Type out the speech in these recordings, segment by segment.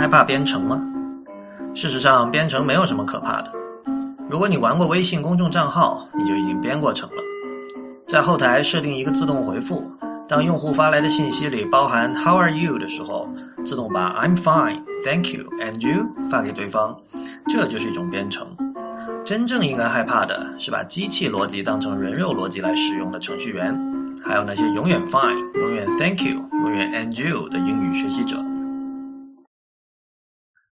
害怕编程吗？事实上，编程没有什么可怕的。如果你玩过微信公众账号，你就已经编过程了。在后台设定一个自动回复，当用户发来的信息里包含 “How are you” 的时候，自动把 “I'm fine, thank you, and you” 发给对方，这就是一种编程。真正应该害怕的是把机器逻辑当成人肉逻辑来使用的程序员，还有那些永远 “fine”、永远 “thank you”、永远 “and you” 的英语学习者。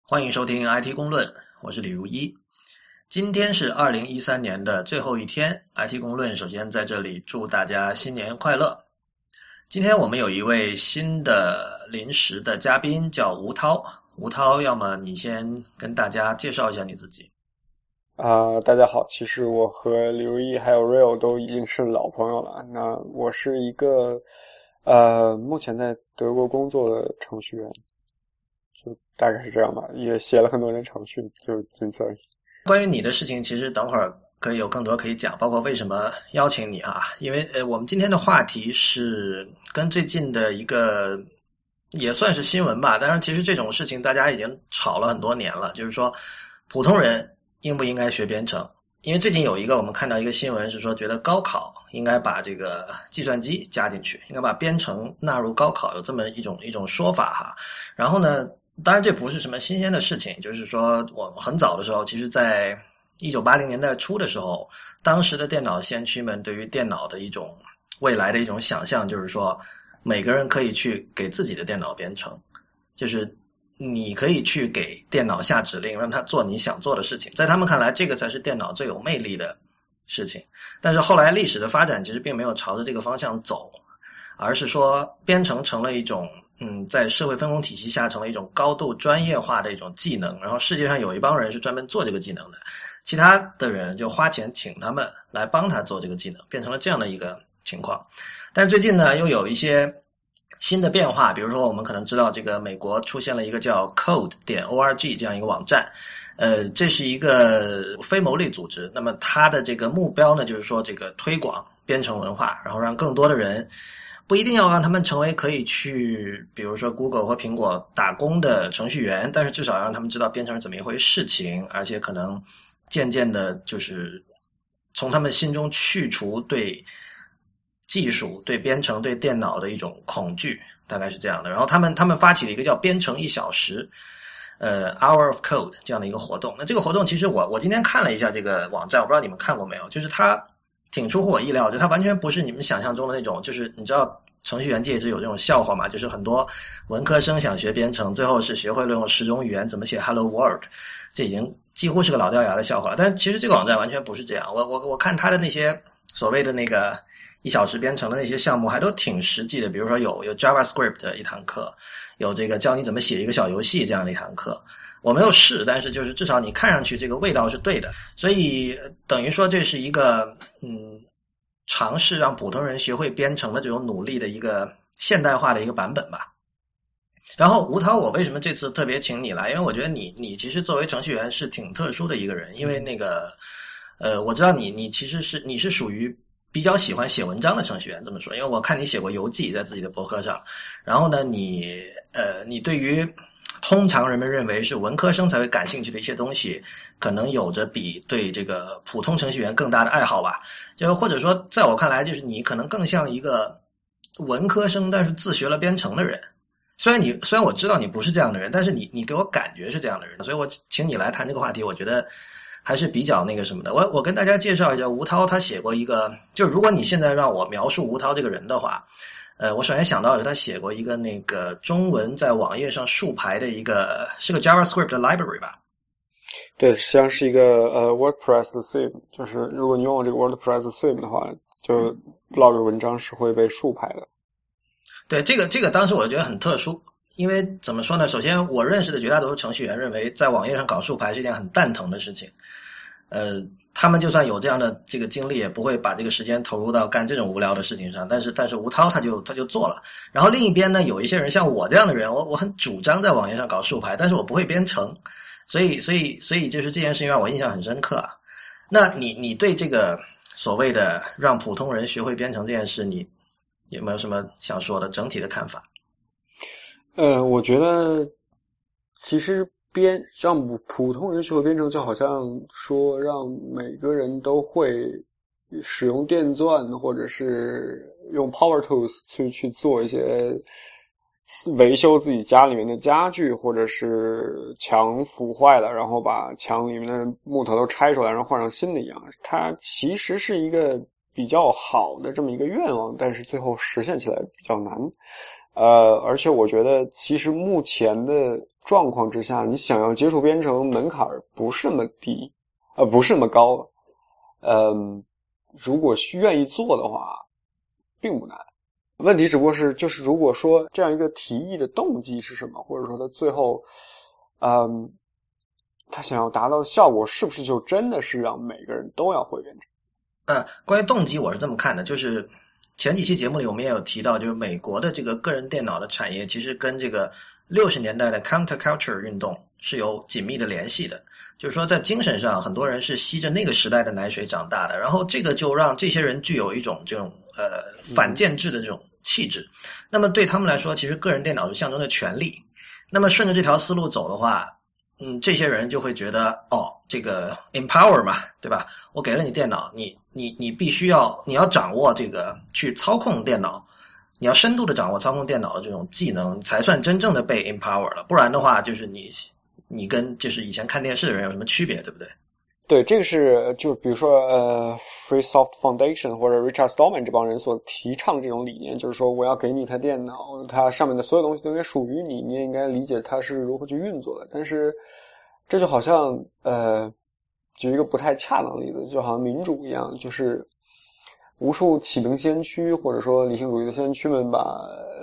欢迎收听 IT 公论，我是李如一。今天是二零一三年的最后一天，IT 公论首先在这里祝大家新年快乐。今天我们有一位新的临时的嘉宾，叫吴涛。吴涛，要么你先跟大家介绍一下你自己。啊，大家好，其实我和李如一还有 Real 都已经是老朋友了。那我是一个呃，目前在德国工作的程序员。大概是这样吧，也写了很多年程序，就仅此而已。关于你的事情，其实等会儿可以有更多可以讲，包括为什么邀请你啊？因为呃，我们今天的话题是跟最近的一个也算是新闻吧，但是其实这种事情大家已经吵了很多年了，就是说普通人应不应该学编程？因为最近有一个我们看到一个新闻是说，觉得高考应该把这个计算机加进去，应该把编程纳入高考，有这么一种一种说法哈。然后呢？当然，这不是什么新鲜的事情。就是说，我们很早的时候，其实在一九八零年代初的时候，当时的电脑先驱们对于电脑的一种未来的一种想象，就是说，每个人可以去给自己的电脑编程，就是你可以去给电脑下指令，让它做你想做的事情。在他们看来，这个才是电脑最有魅力的事情。但是后来历史的发展其实并没有朝着这个方向走，而是说编程成了一种。嗯，在社会分工体系下，成为一种高度专业化的一种技能。然后世界上有一帮人是专门做这个技能的，其他的人就花钱请他们来帮他做这个技能，变成了这样的一个情况。但是最近呢，又有一些新的变化，比如说我们可能知道，这个美国出现了一个叫 Code 点 org 这样一个网站，呃，这是一个非牟利组织。那么它的这个目标呢，就是说这个推广编程文化，然后让更多的人。不一定要让他们成为可以去，比如说 Google 或苹果打工的程序员，但是至少让他们知道编程是怎么一回事情，而且可能渐渐的，就是从他们心中去除对技术、对编程、对电脑的一种恐惧，大概是这样的。然后他们他们发起了一个叫“编程一小时”，呃，Hour of Code 这样的一个活动。那这个活动其实我我今天看了一下这个网站，我不知道你们看过没有，就是它。挺出乎我意料，就它完全不是你们想象中的那种，就是你知道程序员界一直有这种笑话嘛，就是很多文科生想学编程，最后是学会了用十种语言怎么写 Hello World，这已经几乎是个老掉牙的笑话。但其实这个网站完全不是这样，我我我看他的那些所谓的那个一小时编程的那些项目，还都挺实际的，比如说有有 JavaScript 的一堂课，有这个教你怎么写一个小游戏这样的一堂课。我没有试，但是就是至少你看上去这个味道是对的，所以等于说这是一个嗯尝试让普通人学会编程的这种努力的一个现代化的一个版本吧。然后吴涛，我为什么这次特别请你来？因为我觉得你你其实作为程序员是挺特殊的一个人，因为那个呃我知道你你其实是你是属于比较喜欢写文章的程序员，这么说，因为我看你写过游记在自己的博客上，然后呢你呃你对于。通常人们认为是文科生才会感兴趣的一些东西，可能有着比对这个普通程序员更大的爱好吧。就或者说，在我看来，就是你可能更像一个文科生，但是自学了编程的人。虽然你虽然我知道你不是这样的人，但是你你给我感觉是这样的人，所以我请你来谈这个话题，我觉得还是比较那个什么的。我我跟大家介绍一下吴涛，他写过一个，就如果你现在让我描述吴涛这个人的话。呃，我首先想到有他写过一个那个中文在网页上竖排的一个，是个 JavaScript 的 library 吧？对，实际上是一个呃 WordPress 的 theme，就是如果你用这个 WordPress theme 的话，就 blog 文章是会被竖排的。对，这个这个当时我觉得很特殊，因为怎么说呢？首先，我认识的绝大多数程序员认为，在网页上搞竖排是一件很蛋疼的事情。呃，他们就算有这样的这个精力，也不会把这个时间投入到干这种无聊的事情上。但是，但是吴涛他就他就做了。然后另一边呢，有一些人像我这样的人，我我很主张在网页上搞竖排，但是我不会编程，所以所以所以就是这件事情让我印象很深刻啊。那你你对这个所谓的让普通人学会编程这件事，你有没有什么想说的整体的看法？呃，我觉得其实编让普通人学会编程，就好像说让每个人都会使用电钻，或者是用 Power Tools 去去做一些维修自己家里面的家具，或者是墙腐坏了，然后把墙里面的木头都拆出来，然后换上新的一样。它其实是一个比较好的这么一个愿望，但是最后实现起来比较难。呃，而且我觉得，其实目前的状况之下，你想要接触编程门槛不是那么低，呃，不是那么高。嗯，如果愿意做的话，并不难。问题只不过是，就是如果说这样一个提议的动机是什么，或者说他最后，嗯，他想要达到的效果是不是就真的是让每个人都要会编程？呃，关于动机，我是这么看的，就是。前几期节目里，我们也有提到，就是美国的这个个人电脑的产业，其实跟这个六十年代的 counterculture 运动是有紧密的联系的。就是说，在精神上，很多人是吸着那个时代的奶水长大的，然后这个就让这些人具有一种这种呃反建制的这种气质。那么对他们来说，其实个人电脑是象征着权力。那么顺着这条思路走的话，嗯，这些人就会觉得，哦，这个 empower 嘛，对吧？我给了你电脑，你。你你必须要你要掌握这个去操控电脑，你要深度的掌握操控电脑的这种技能，才算真正的被 empower 了。不然的话，就是你你跟就是以前看电视的人有什么区别，对不对？对，这个是就比如说呃，Free Soft Foundation 或者 Richard Stallman 这帮人所提倡这种理念，就是说我要给你一台电脑，它上面的所有东西都应该属于你，你也应该理解它是如何去运作的。但是这就好像呃。举一个不太恰当的例子，就好像民主一样，就是无数启蒙先驱或者说理性主义的先驱们把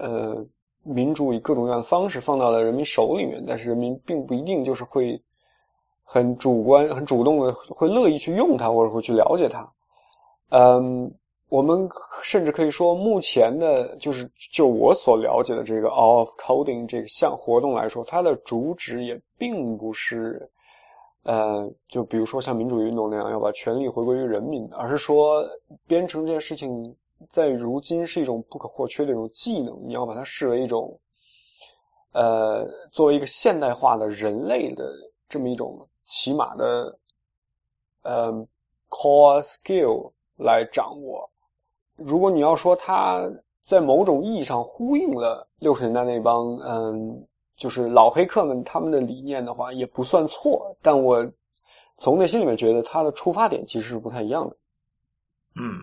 呃民主以各种各样的方式放到了人民手里面，但是人民并不一定就是会很主观、很主动的会乐意去用它或者会去了解它。嗯，我们甚至可以说，目前的，就是就我所了解的这个 All of Coding 这个项活动来说，它的主旨也并不是。呃，就比如说像民主运动那样，要把权力回归于人民，而是说编程这件事情在如今是一种不可或缺的一种技能，你要把它视为一种，呃，作为一个现代化的人类的这么一种起码的，呃，core skill 来掌握。如果你要说它在某种意义上呼应了六十年代那帮，嗯。就是老黑客们他们的理念的话也不算错，但我从内心里面觉得他的出发点其实是不太一样的。嗯，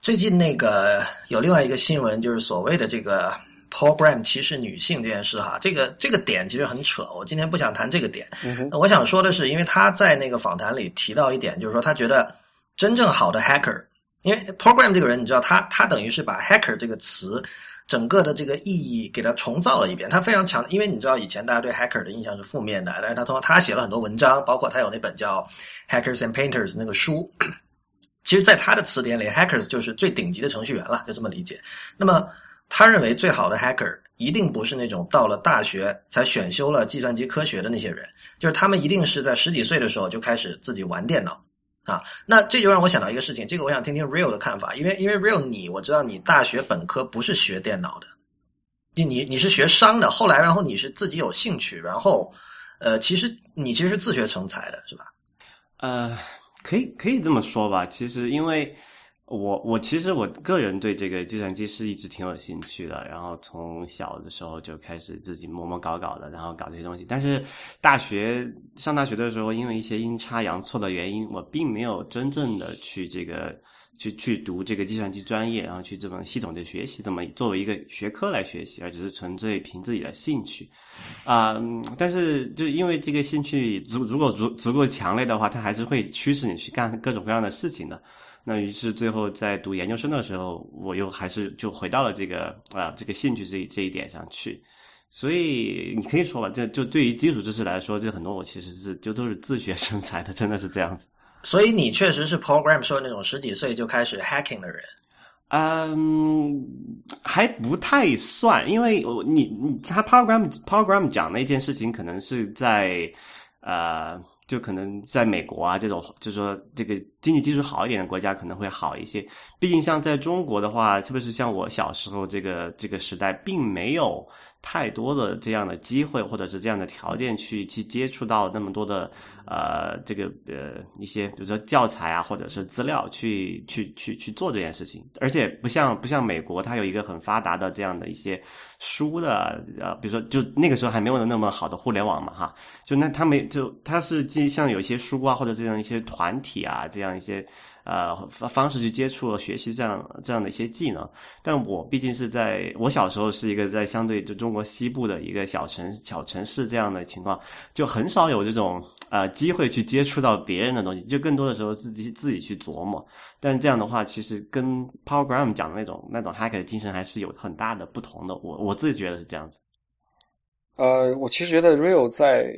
最近那个有另外一个新闻，就是所谓的这个 program 歧视女性这件事哈，这个这个点其实很扯，我今天不想谈这个点。我想说的是，因为他在那个访谈里提到一点，就是说他觉得真正好的 hacker，因为 program 这个人，你知道他他等于是把 hacker 这个词。整个的这个意义给他重造了一遍，他非常强，因为你知道以前大家对 hacker 的印象是负面的，但是他通过他写了很多文章，包括他有那本叫《Hackers and Painters》那个书，其实，在他的词典里，hackers 就是最顶级的程序员了，就这么理解。那么，他认为最好的 hacker 一定不是那种到了大学才选修了计算机科学的那些人，就是他们一定是在十几岁的时候就开始自己玩电脑。啊，那这就让我想到一个事情，这个我想听听 Real 的看法，因为因为 Real 你我知道你大学本科不是学电脑的，你你你是学商的，后来然后你是自己有兴趣，然后呃，其实你其实是自学成才的，是吧？呃，可以可以这么说吧，其实因为。我我其实我个人对这个计算机是一直挺有兴趣的，然后从小的时候就开始自己摸摸搞搞的，然后搞这些东西。但是大学上大学的时候，因为一些阴差阳错的原因，我并没有真正的去这个去去读这个计算机专业，然后去这种系统的学习，这么作为一个学科来学习，而只是纯粹凭自己的兴趣啊。但是就因为这个兴趣足如果足足够强烈的话，它还是会驱使你去干各种各样的事情的。那于是最后在读研究生的时候，我又还是就回到了这个啊这个兴趣这这一点上去，所以你可以说吧，这就对于基础知识来说，这很多我其实是就都是自学成才的，真的是这样子。所以你确实是 program 说那种十几岁就开始 hacking 的人，嗯，还不太算，因为你你他 program program 讲那件事情，可能是在。呃，就可能在美国啊这种，就是说这个经济基础好一点的国家可能会好一些。毕竟像在中国的话，特别是像我小时候这个这个时代，并没有太多的这样的机会或者是这样的条件去去接触到那么多的呃这个呃一些比如说教材啊或者是资料去去去去做这件事情。而且不像不像美国，它有一个很发达的这样的一些书的呃，比如说就那个时候还没有那么好的互联网嘛哈，就那他没就他是。像有一些书啊，或者这样一些团体啊，这样一些呃方方式去接触学习这样这样的一些技能。但我毕竟是在我小时候是一个在相对就中国西部的一个小城小城市这样的情况，就很少有这种呃机会去接触到别人的东西，就更多的时候自己自己去琢磨。但这样的话，其实跟 Powergram 讲的那种那种 hack 的精神还是有很大的不同的。我我自己觉得是这样子。呃，我其实觉得 Real 在。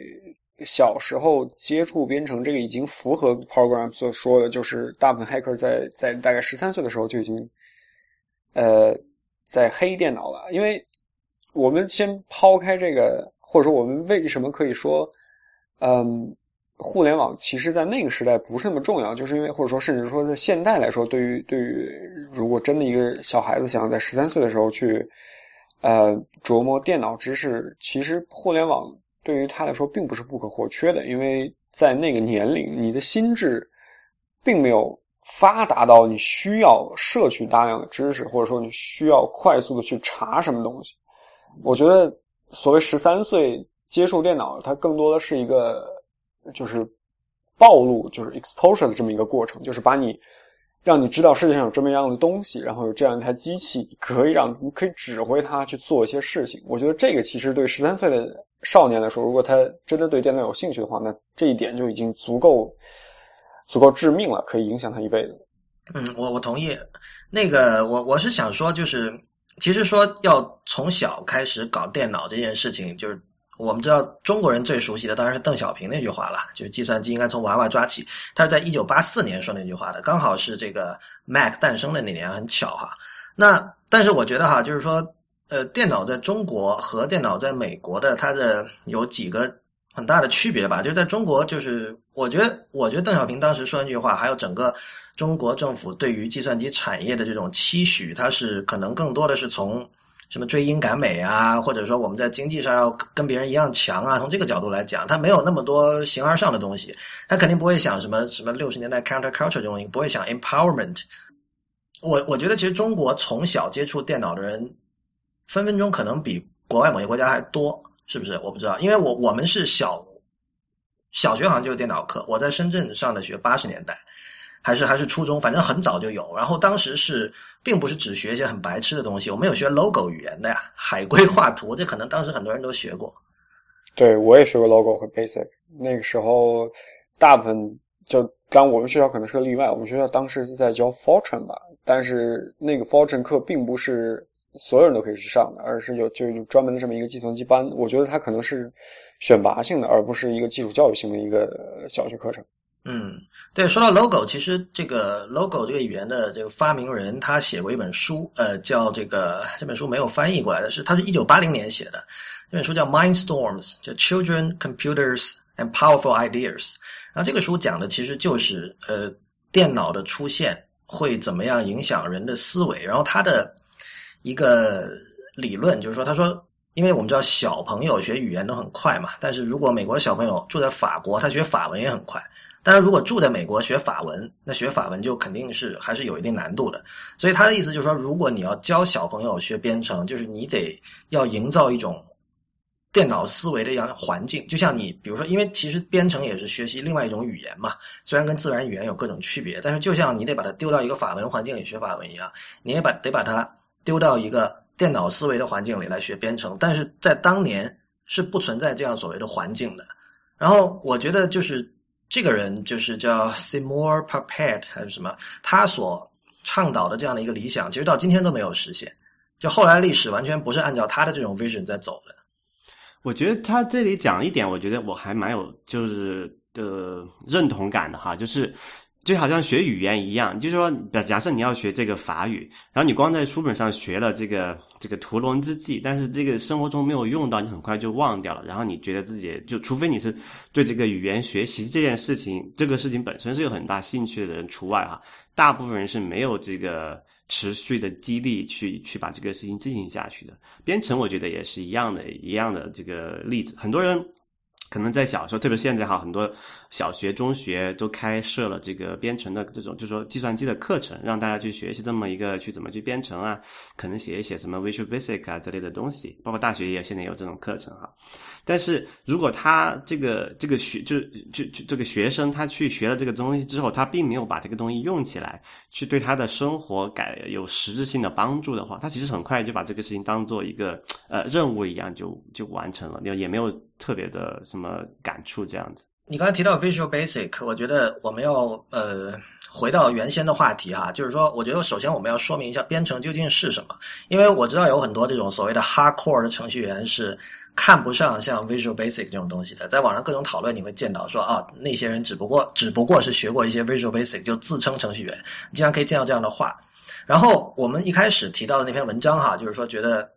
小时候接触编程，这个已经符合 program 所说的，就是大部分 hacker 在在大概十三岁的时候就已经，呃，在黑电脑了。因为我们先抛开这个，或者说我们为什么可以说，嗯，互联网其实在那个时代不是那么重要，就是因为或者说甚至说在现代来说，对于对于如果真的一个小孩子想要在十三岁的时候去，呃，琢磨电脑知识，其实互联网。对于他来说，并不是不可或缺的，因为在那个年龄，你的心智并没有发达到你需要摄取大量的知识，或者说你需要快速的去查什么东西。我觉得，所谓十三岁接触电脑，它更多的是一个就是暴露，就是 exposure 的这么一个过程，就是把你让你知道世界上有这么样的东西，然后有这样一台机器，可以让你可以指挥它去做一些事情。我觉得这个其实对十三岁的。少年来说，如果他真的对电脑有兴趣的话，那这一点就已经足够足够致命了，可以影响他一辈子。嗯，我我同意。那个，我我是想说，就是其实说要从小开始搞电脑这件事情，就是我们知道中国人最熟悉的当然是邓小平那句话了，就是计算机应该从娃娃抓起。他是在一九八四年说那句话的，刚好是这个 Mac 诞生的那年，很巧哈。那但是我觉得哈，就是说。呃，电脑在中国和电脑在美国的它的有几个很大的区别吧？就是在中国，就是我觉得，我觉得邓小平当时说那句话，还有整个中国政府对于计算机产业的这种期许，它是可能更多的是从什么追英赶美啊，或者说我们在经济上要跟别人一样强啊，从这个角度来讲，它没有那么多形而上的东西，它肯定不会想什么什么六十年代 counter culture 这种东西，不会想 empowerment。我我觉得其实中国从小接触电脑的人。分分钟可能比国外某些国家还多，是不是？我不知道，因为我我们是小小学好像就有电脑课，我在深圳上的学，八十年代还是还是初中，反正很早就有。然后当时是并不是只学一些很白痴的东西，我们有学 logo 语言的呀，海龟画图，这可能当时很多人都学过。对，我也学过 logo 和 basic。那个时候大部分就当我们学校可能是个例外，我们学校当时是在教 Fortran 吧，但是那个 Fortran 课并不是。所有人都可以去上的，而是有就是专门的这么一个计算机班。我觉得它可能是选拔性的，而不是一个基础教育性的一个小学课程。嗯，对。说到 logo，其实这个 logo 这个语言的这个发明人，他写过一本书，呃，叫这个这本书没有翻译过来的是，他是一九八零年写的。这本书叫《Mindstorms》，叫 Children, Computers and Powerful Ideas。然后这个书讲的其实就是呃电脑的出现会怎么样影响人的思维，然后它的。一个理论就是说，他说，因为我们知道小朋友学语言都很快嘛，但是如果美国的小朋友住在法国，他学法文也很快。但是如果住在美国学法文，那学法文就肯定是还是有一定难度的。所以他的意思就是说，如果你要教小朋友学编程，就是你得要营造一种电脑思维的一样环境，就像你比如说，因为其实编程也是学习另外一种语言嘛，虽然跟自然语言有各种区别，但是就像你得把它丢到一个法文环境里学法文一样，你也把得把它。丢到一个电脑思维的环境里来学编程，但是在当年是不存在这样所谓的环境的。然后我觉得就是这个人就是叫 Seymour p a p e t 还是什么，他所倡导的这样的一个理想，其实到今天都没有实现。就后来历史完全不是按照他的这种 vision 在走的。我觉得他这里讲一点，我觉得我还蛮有就是的认同感的哈，就是。就好像学语言一样，就是说，假设你要学这个法语，然后你光在书本上学了这个这个屠龙之计，但是这个生活中没有用到，你很快就忘掉了。然后你觉得自己就，除非你是对这个语言学习这件事情，这个事情本身是有很大兴趣的人除外哈，大部分人是没有这个持续的激励去去把这个事情进行下去的。编程我觉得也是一样的，一样的这个例子，很多人。可能在小时候，特别现在哈，很多小学、中学都开设了这个编程的这种，就是说计算机的课程，让大家去学习这么一个去怎么去编程啊，可能写一写什么 Visual Basic 啊之类的东西，包括大学也现在有这种课程哈。但是如果他这个这个学就就就这个学生他去学了这个东西之后，他并没有把这个东西用起来，去对他的生活改有实质性的帮助的话，他其实很快就把这个事情当做一个呃任务一样就就完成了，也也没有。特别的什么感触这样子？你刚才提到 Visual Basic，我觉得我们要呃回到原先的话题哈，就是说，我觉得首先我们要说明一下编程究竟是什么，因为我知道有很多这种所谓的 Hardcore 的程序员是看不上像 Visual Basic 这种东西的，在网上各种讨论你会见到说啊，那些人只不过只不过是学过一些 Visual Basic 就自称程序员，经常可以见到这样的话。然后我们一开始提到的那篇文章哈，就是说觉得。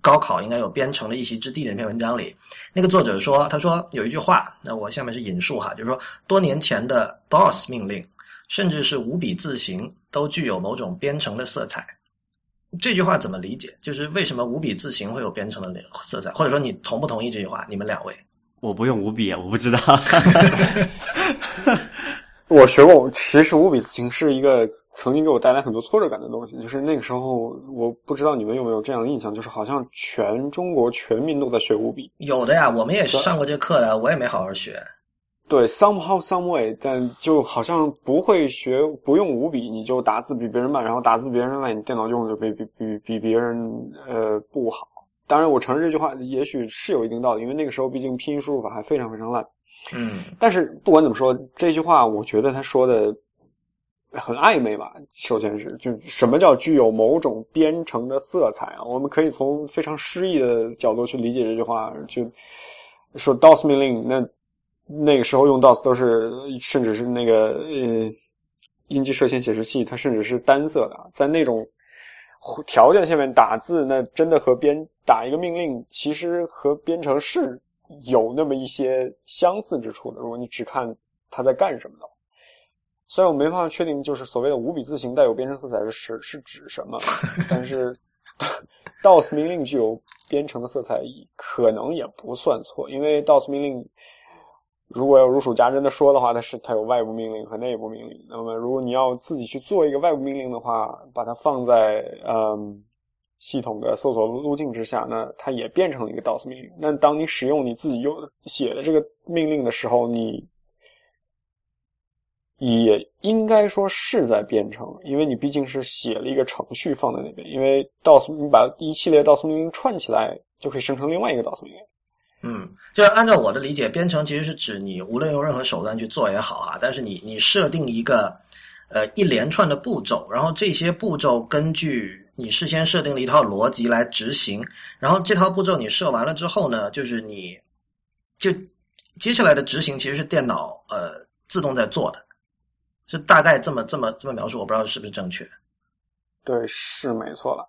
高考应该有编程的一席之地的那篇文章里，那个作者说，他说有一句话，那我下面是引述哈，就是说多年前的 DOS 命令，甚至是五笔字形，都具有某种编程的色彩。这句话怎么理解？就是为什么五笔字形会有编程的色彩？或者说你同不同意这句话？你们两位？我不用五笔，我不知道。我学过，其实五笔字形是一个。曾经给我带来很多挫折感的东西，就是那个时候，我不知道你们有没有这样的印象，就是好像全中国全民都在学五笔。有的呀，我们也上过这课的，我也没好好学。对，somehow some way，但就好像不会学，不用五笔你就打字比别人慢，然后打字比别人慢，你电脑用的比比比比别人呃不好。当然，我承认这句话也许是有一定道理，因为那个时候毕竟拼音输入法还非常非常烂。嗯，但是不管怎么说，这句话我觉得他说的。很暧昧吧？首先是，就什么叫具有某种编程的色彩啊？我们可以从非常诗意的角度去理解这句话，就说 DOS 命令，那那个时候用 DOS 都是，甚至是那个呃，音机射线显示器，它甚至是单色的，在那种条件下面打字，那真的和编打一个命令，其实和编程是有那么一些相似之处的。如果你只看它在干什么的话。虽然我没办法确定，就是所谓的五笔字形带有编程色彩是是指什么，但是 DOS 命令具有编程的色彩，可能也不算错。因为 DOS 命令如果要如数家珍的说的话，它是它有外部命令和内部命令。那么如果你要自己去做一个外部命令的话，把它放在嗯系统的搜索路径之下，那它也变成了一个 DOS 命令。那当你使用你自己用写的这个命令的时候，你也应该说是在编程，因为你毕竟是写了一个程序放在那边。因为 DOS 你把一系列 DOS 命令串起来，就可以生成另外一个 DOS 命令。嗯，就按照我的理解，编程其实是指你无论用任何手段去做也好啊，但是你你设定一个呃一连串的步骤，然后这些步骤根据你事先设定的一套逻辑来执行，然后这套步骤你设完了之后呢，就是你就接下来的执行其实是电脑呃自动在做的。是大概这么这么这么描述，我不知道是不是正确。对，是没错了。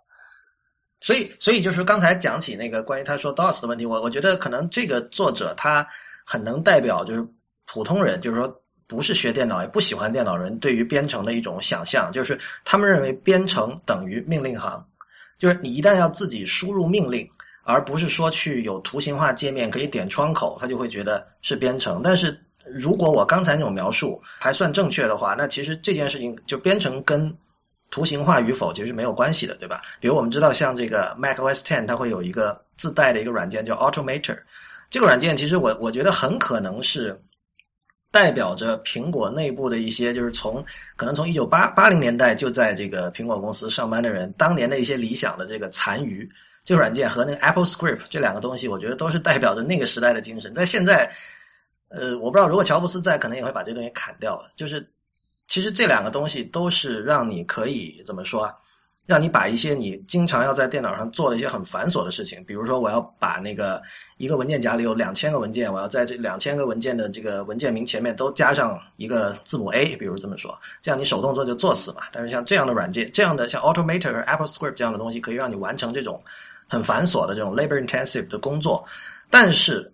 所以，所以就是刚才讲起那个关于他说 DOS 的问题，我我觉得可能这个作者他很能代表就是普通人，就是说不是学电脑也不喜欢电脑人对于编程的一种想象，就是他们认为编程等于命令行，就是你一旦要自己输入命令，而不是说去有图形化界面可以点窗口，他就会觉得是编程，但是。如果我刚才那种描述还算正确的话，那其实这件事情就编程跟图形化与否其实是没有关系的，对吧？比如我们知道，像这个 macOS Ten，它会有一个自带的一个软件叫 Automator，这个软件其实我我觉得很可能是代表着苹果内部的一些，就是从可能从一九八八零年代就在这个苹果公司上班的人当年的一些理想的这个残余。这个软件和那个 Apple Script 这两个东西，我觉得都是代表着那个时代的精神，在现在。呃，我不知道，如果乔布斯在，可能也会把这东西砍掉了。就是，其实这两个东西都是让你可以怎么说啊？让你把一些你经常要在电脑上做的一些很繁琐的事情，比如说我要把那个一个文件夹里有两千个文件，我要在这两千个文件的这个文件名前面都加上一个字母 A，比如这么说，这样你手动做就做死嘛。但是像这样的软件，这样的像 Automator 和 Apple Script 这样的东西，可以让你完成这种很繁琐的这种 labor intensive 的工作。但是，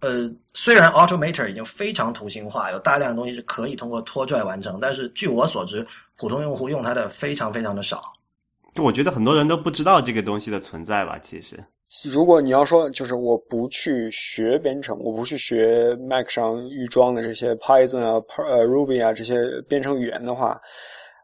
呃，虽然 Automator 已经非常图形化，有大量的东西是可以通过拖拽完成，但是据我所知，普通用户用它的非常非常的少。就我觉得很多人都不知道这个东西的存在吧，其实。如果你要说，就是我不去学编程，我不去学 Mac 上预装的这些 Python 啊、呃 Ruby 啊这些编程语言的话，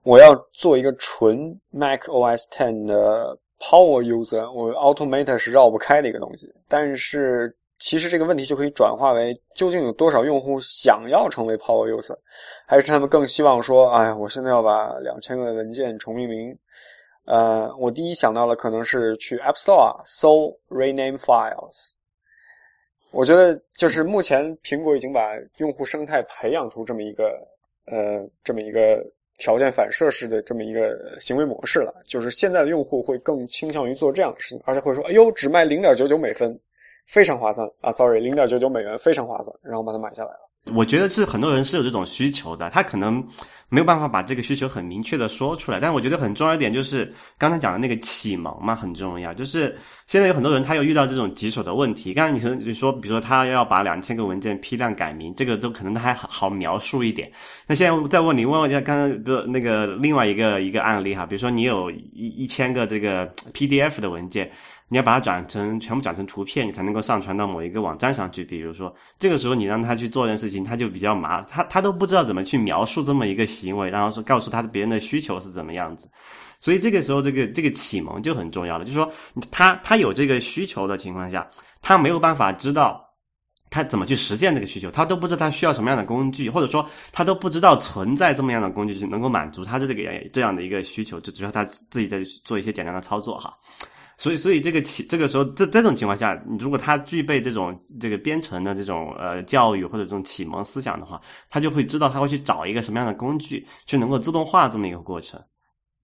我要做一个纯 Mac OS Ten 的 Power User，我 Automator 是绕不开的一个东西。但是其实这个问题就可以转化为，究竟有多少用户想要成为 Power User，还是他们更希望说，哎，我现在要把两千个文件重命名。呃，我第一想到的可能是去 App Store 搜 rename files。我觉得就是目前苹果已经把用户生态培养出这么一个呃这么一个条件反射式的这么一个行为模式了。就是现在的用户会更倾向于做这样的事情，而且会说：“哎呦，只卖零点九九美分，非常划算啊！”Sorry，零点九九美元非常划算，然后把它买下来了。我觉得是很多人是有这种需求的，他可能没有办法把这个需求很明确的说出来。但我觉得很重要一点就是刚才讲的那个启蒙嘛，很重要。就是现在有很多人他有遇到这种棘手的问题。刚才你说你说，比如说他要把两千个文件批量改名，这个都可能他还好好描述一点。那现在再问你问问一下，刚刚比如那个另外一个一个案例哈，比如说你有一一千个这个 PDF 的文件。你要把它转成全部转成图片，你才能够上传到某一个网站上去。比如说，这个时候你让他去做件事情，他就比较麻，他他都不知道怎么去描述这么一个行为，然后说告诉他别人的需求是怎么样子。所以这个时候，这个这个启蒙就很重要了。就是说，他他有这个需求的情况下，他没有办法知道他怎么去实现这个需求，他都不知道他需要什么样的工具，或者说他都不知道存在这么样的工具能够满足他的这个这样的一个需求，就只要他自己在做一些简单的操作哈。所以，所以这个起这个时候，这这种情况下，如果他具备这种这个编程的这种呃教育或者这种启蒙思想的话，他就会知道他会去找一个什么样的工具，去能够自动化这么一个过程。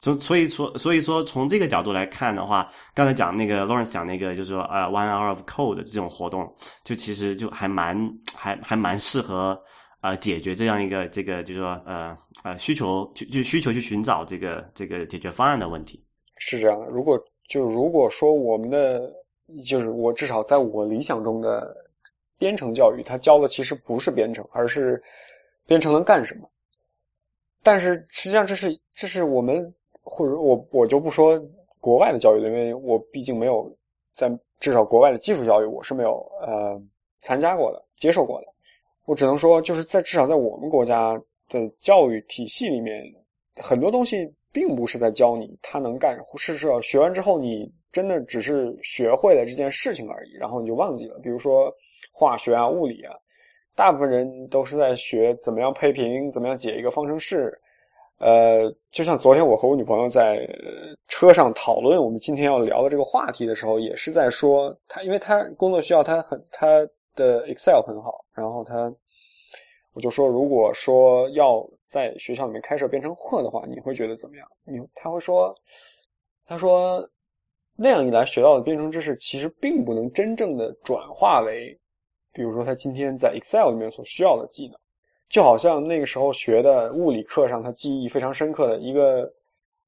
从所以说，所以说从这个角度来看的话，刚才讲那个 Lawrence 讲那个，就是说呃 One Hour of Code 这种活动，就其实就还蛮还还蛮适合啊解决这样一个这个就是说呃呃需求就就需求去寻找这个这个解决方案的问题。是这样，如果。就如果说我们的，就是我至少在我理想中的编程教育，他教的其实不是编程，而是编程能干什么。但是实际上这是这是我们或者我我就不说国外的教育了，因为我毕竟没有在至少国外的基础教育我是没有呃参加过的、接受过的。我只能说，就是在至少在我们国家的教育体系里面，很多东西。并不是在教你他能干，是说学完之后你真的只是学会了这件事情而已，然后你就忘记了。比如说化学啊、物理啊，大部分人都是在学怎么样配平，怎么样解一个方程式。呃，就像昨天我和我女朋友在车上讨论我们今天要聊的这个话题的时候，也是在说他，因为他工作需要他很他的 Excel 很好，然后他。我就说，如果说要在学校里面开设编程课的话，你会觉得怎么样？你他会说，他说那样一来学到的编程知识其实并不能真正的转化为，比如说他今天在 Excel 里面所需要的技能，就好像那个时候学的物理课上他记忆非常深刻的一个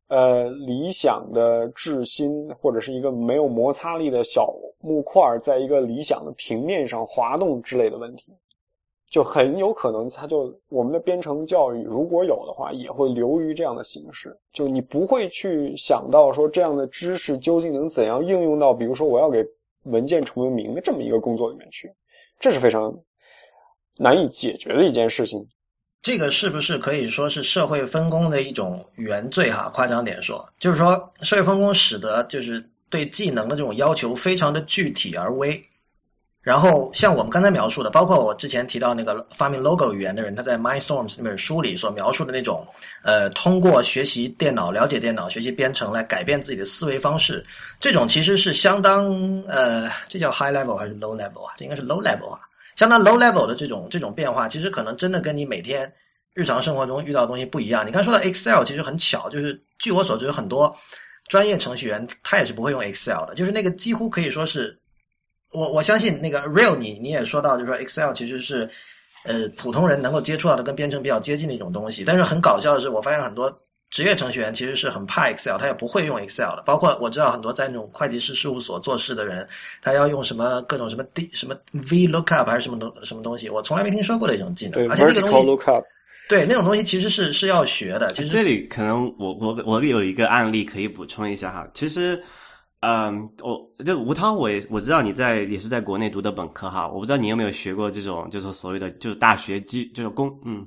呃理想的质心或者是一个没有摩擦力的小木块在一个理想的平面上滑动之类的问题。就很有可能，它就我们的编程教育如果有的话，也会流于这样的形式。就你不会去想到说这样的知识究竟能怎样应用到，比如说我要给文件重命名的这么一个工作里面去，这是非常难以解决的一件事情。这个是不是可以说是社会分工的一种原罪？哈，夸张点说，就是说社会分工使得就是对技能的这种要求非常的具体而微。然后像我们刚才描述的，包括我之前提到那个发明 logo 语言的人，他在 Mindstorms 那本书里所描述的那种，呃，通过学习电脑、了解电脑、学习编程来改变自己的思维方式，这种其实是相当呃，这叫 high level 还是 low level 啊？这应该是 low level 啊，相当 low level 的这种这种变化，其实可能真的跟你每天日常生活中遇到的东西不一样。你刚说到 Excel，其实很巧，就是据我所知，很多专业程序员他也是不会用 Excel 的，就是那个几乎可以说是，我我相信那个 Real 你你也说到，就是说 Excel 其实是呃普通人能够接触到的跟编程比较接近的一种东西，但是很搞笑的是，我发现很多。职业程序员其实是很怕 Excel，他也不会用 Excel 的。包括我知道很多在那种会计师事务所做事的人，他要用什么各种什么 D 什么 V lookup 还是什么东什么东西，我从来没听说过的一种技能。而且那个东西，对那种东西其实是是要学的。其实这里可能我我我有一个案例可以补充一下哈。其实，嗯，我这吴涛，我也我知道你在也是在国内读的本科哈。我不知道你有没有学过这种就是所谓的就是大学基就是公嗯。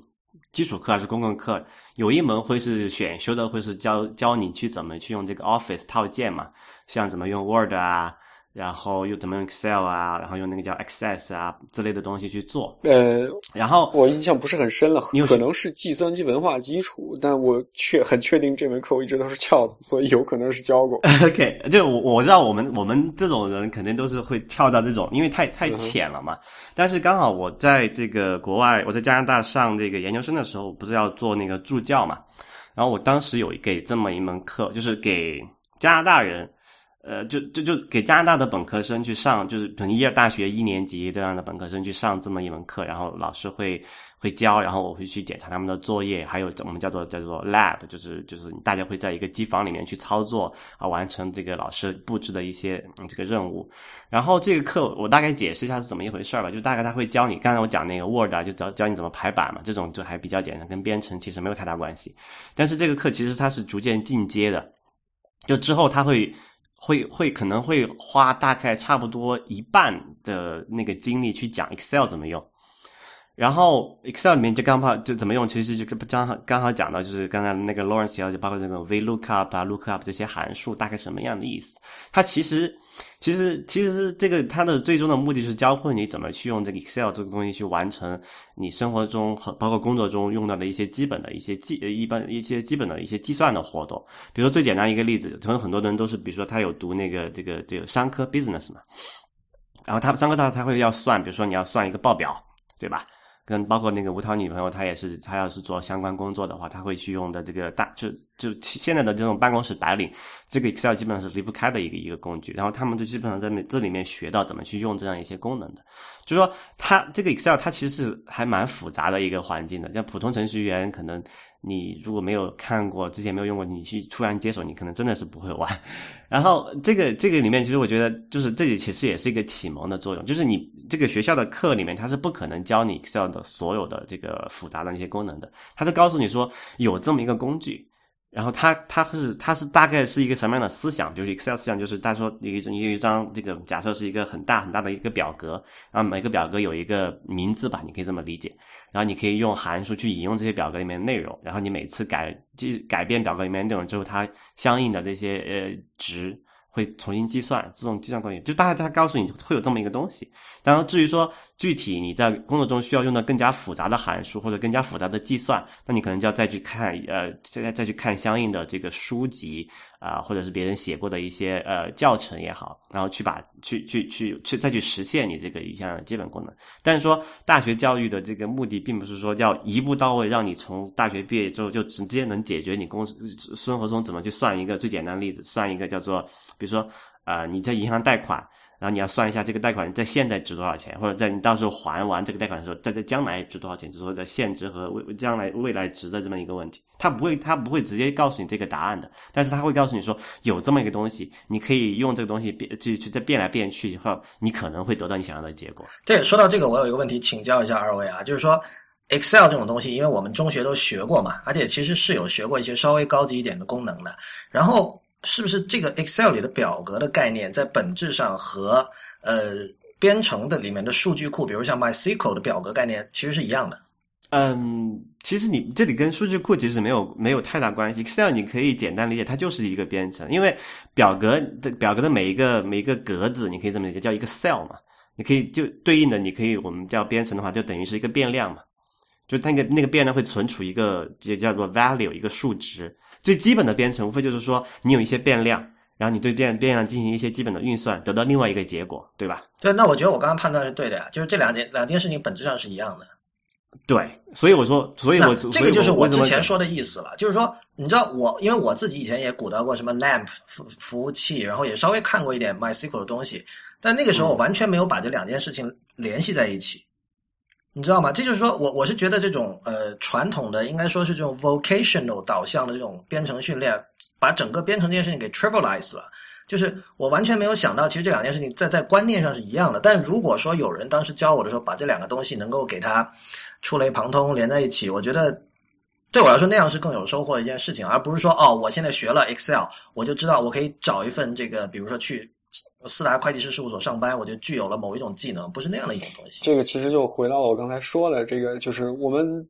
基础课还是公共课，有一门会是选修的，会是教教你去怎么去用这个 Office 套件嘛，像怎么用 Word 啊。然后又怎么用 Excel 啊？然后用那个叫 Access 啊之类的东西去做。呃，然后我印象不是很深了，可能是计算机文化基础，但我确很确定这门课我一直都是翘的，所以有可能是教过。OK，就我我知道我们我们这种人肯定都是会跳到这种，因为太太浅了嘛。但是刚好我在这个国外，我在加拿大上这个研究生的时候，不是要做那个助教嘛？然后我当时有给这么一门课，就是给加拿大人。呃，就就就给加拿大的本科生去上，就是可能一二大学一年级这样的本科生去上这么一门课，然后老师会会教，然后我会去检查他们的作业，还有我们叫做叫做 lab，就是就是大家会在一个机房里面去操作啊，完成这个老师布置的一些这个任务。然后这个课我大概解释一下是怎么一回事吧，就大概他会教你，刚才我讲那个 Word 啊，就教教你怎么排版嘛，这种就还比较简单，跟编程其实没有太大关系。但是这个课其实它是逐渐进阶的，就之后他会。会会可能会花大概差不多一半的那个精力去讲 Excel 怎么用。然后 Excel 里面就刚好就怎么用，其实就刚好刚好讲到，就是刚才那个 Lawrence 要就包括这种 VLOOKUP 啊、Lookup 这些函数大概什么样的意思。它其实其实其实这个它的最终的目的是教会你怎么去用这个 Excel 这个东西去完成你生活中和包括工作中用到的一些基本的一些计一般一些基本的一些计算的活动。比如说最简单一个例子，可能很多人都是比如说他有读那个这个这个商科 business 嘛，然后他商科他他会要算，比如说你要算一个报表，对吧？跟包括那个吴涛女朋友，她也是，她要是做相关工作的话，她会去用的这个大就就现在的这种办公室白领，这个 Excel 基本上是离不开的一个一个工具。然后他们就基本上在这里面学到怎么去用这样一些功能的。就说它这个 Excel 它其实是还蛮复杂的一个环境的，像普通程序员可能。你如果没有看过，之前没有用过，你去突然接手，你可能真的是不会玩。然后这个这个里面，其实我觉得就是这里其实也是一个启蒙的作用，就是你这个学校的课里面，它是不可能教你 Excel 的所有的这个复杂的那些功能的，它是告诉你说有这么一个工具。然后它它是它是大概是一个什么样的思想？就是 Excel 思想，就是他说一个你有一张这个假设是一个很大很大的一个表格，然后每个表格有一个名字吧，你可以这么理解。然后你可以用函数去引用这些表格里面的内容，然后你每次改即改变表格里面内容之后，它相应的这些呃值。会重新计算，自动计算过程，就大概他告诉你会有这么一个东西。然后至于说具体你在工作中需要用到更加复杂的函数或者更加复杂的计算，那你可能就要再去看呃，现在再去看相应的这个书籍啊，或者是别人写过的一些呃教程也好，然后去把去去去去再去实现你这个一项基本功能。但是说大学教育的这个目的，并不是说要一步到位，让你从大学毕业之后就直接能解决你工生活中怎么去算一个最简单的例子，算一个叫做。比如说，啊，你在银行贷款，然后你要算一下这个贷款在现在值多少钱，或者在你到时候还完这个贷款的时候，在在将来值多少钱，就是说在现值和未将来未来值的这么一个问题。他不会，他不会直接告诉你这个答案的，但是他会告诉你说有这么一个东西，你可以用这个东西变去去再变来变去以后，你可能会得到你想要的结果。对，说到这个，我有一个问题请教一下二位啊，就是说 Excel 这种东西，因为我们中学都学过嘛，而且其实是有学过一些稍微高级一点的功能的，然后。是不是这个 Excel 里的表格的概念，在本质上和呃编程的里面的数据库，比如像 MySQL 的表格概念，其实是一样的？嗯，其实你这里跟数据库其实没有没有太大关系。Excel 你可以简单理解，它就是一个编程，因为表格的表格的每一个每一个格子，你可以这么理解，叫一个 cell 嘛。你可以就对应的，你可以我们叫编程的话，就等于是一个变量嘛。就那个那个变量会存储一个也叫做 value 一个数值。最基本的编程无非就是说，你有一些变量，然后你对变变量进行一些基本的运算，得到另外一个结果，对吧？对，那我觉得我刚刚判断是对的呀，就是这两件两件事情本质上是一样的。对，所以我说，所以我这个就是我之前说的意思了，就是说，你知道我，因为我自己以前也鼓捣过什么 LAMP 服服务器，然后也稍微看过一点 MySQL 的东西，但那个时候我完全没有把这两件事情联系在一起，你知道吗？这就是说我我是觉得这种呃传统的应该说是这种 vocational 导向的这种编程训练，把整个编程这件事情给 trivialize 了。就是我完全没有想到，其实这两件事情在在观念上是一样的。但如果说有人当时教我的时候，把这两个东西能够给它触类旁通连在一起，我觉得对我来说那样是更有收获的一件事情，而不是说哦，我现在学了 Excel，我就知道我可以找一份这个，比如说去四达会计师事务所上班，我就具有了某一种技能，不是那样的一种东西。这个其实就回到了我刚才说的，这个就是我们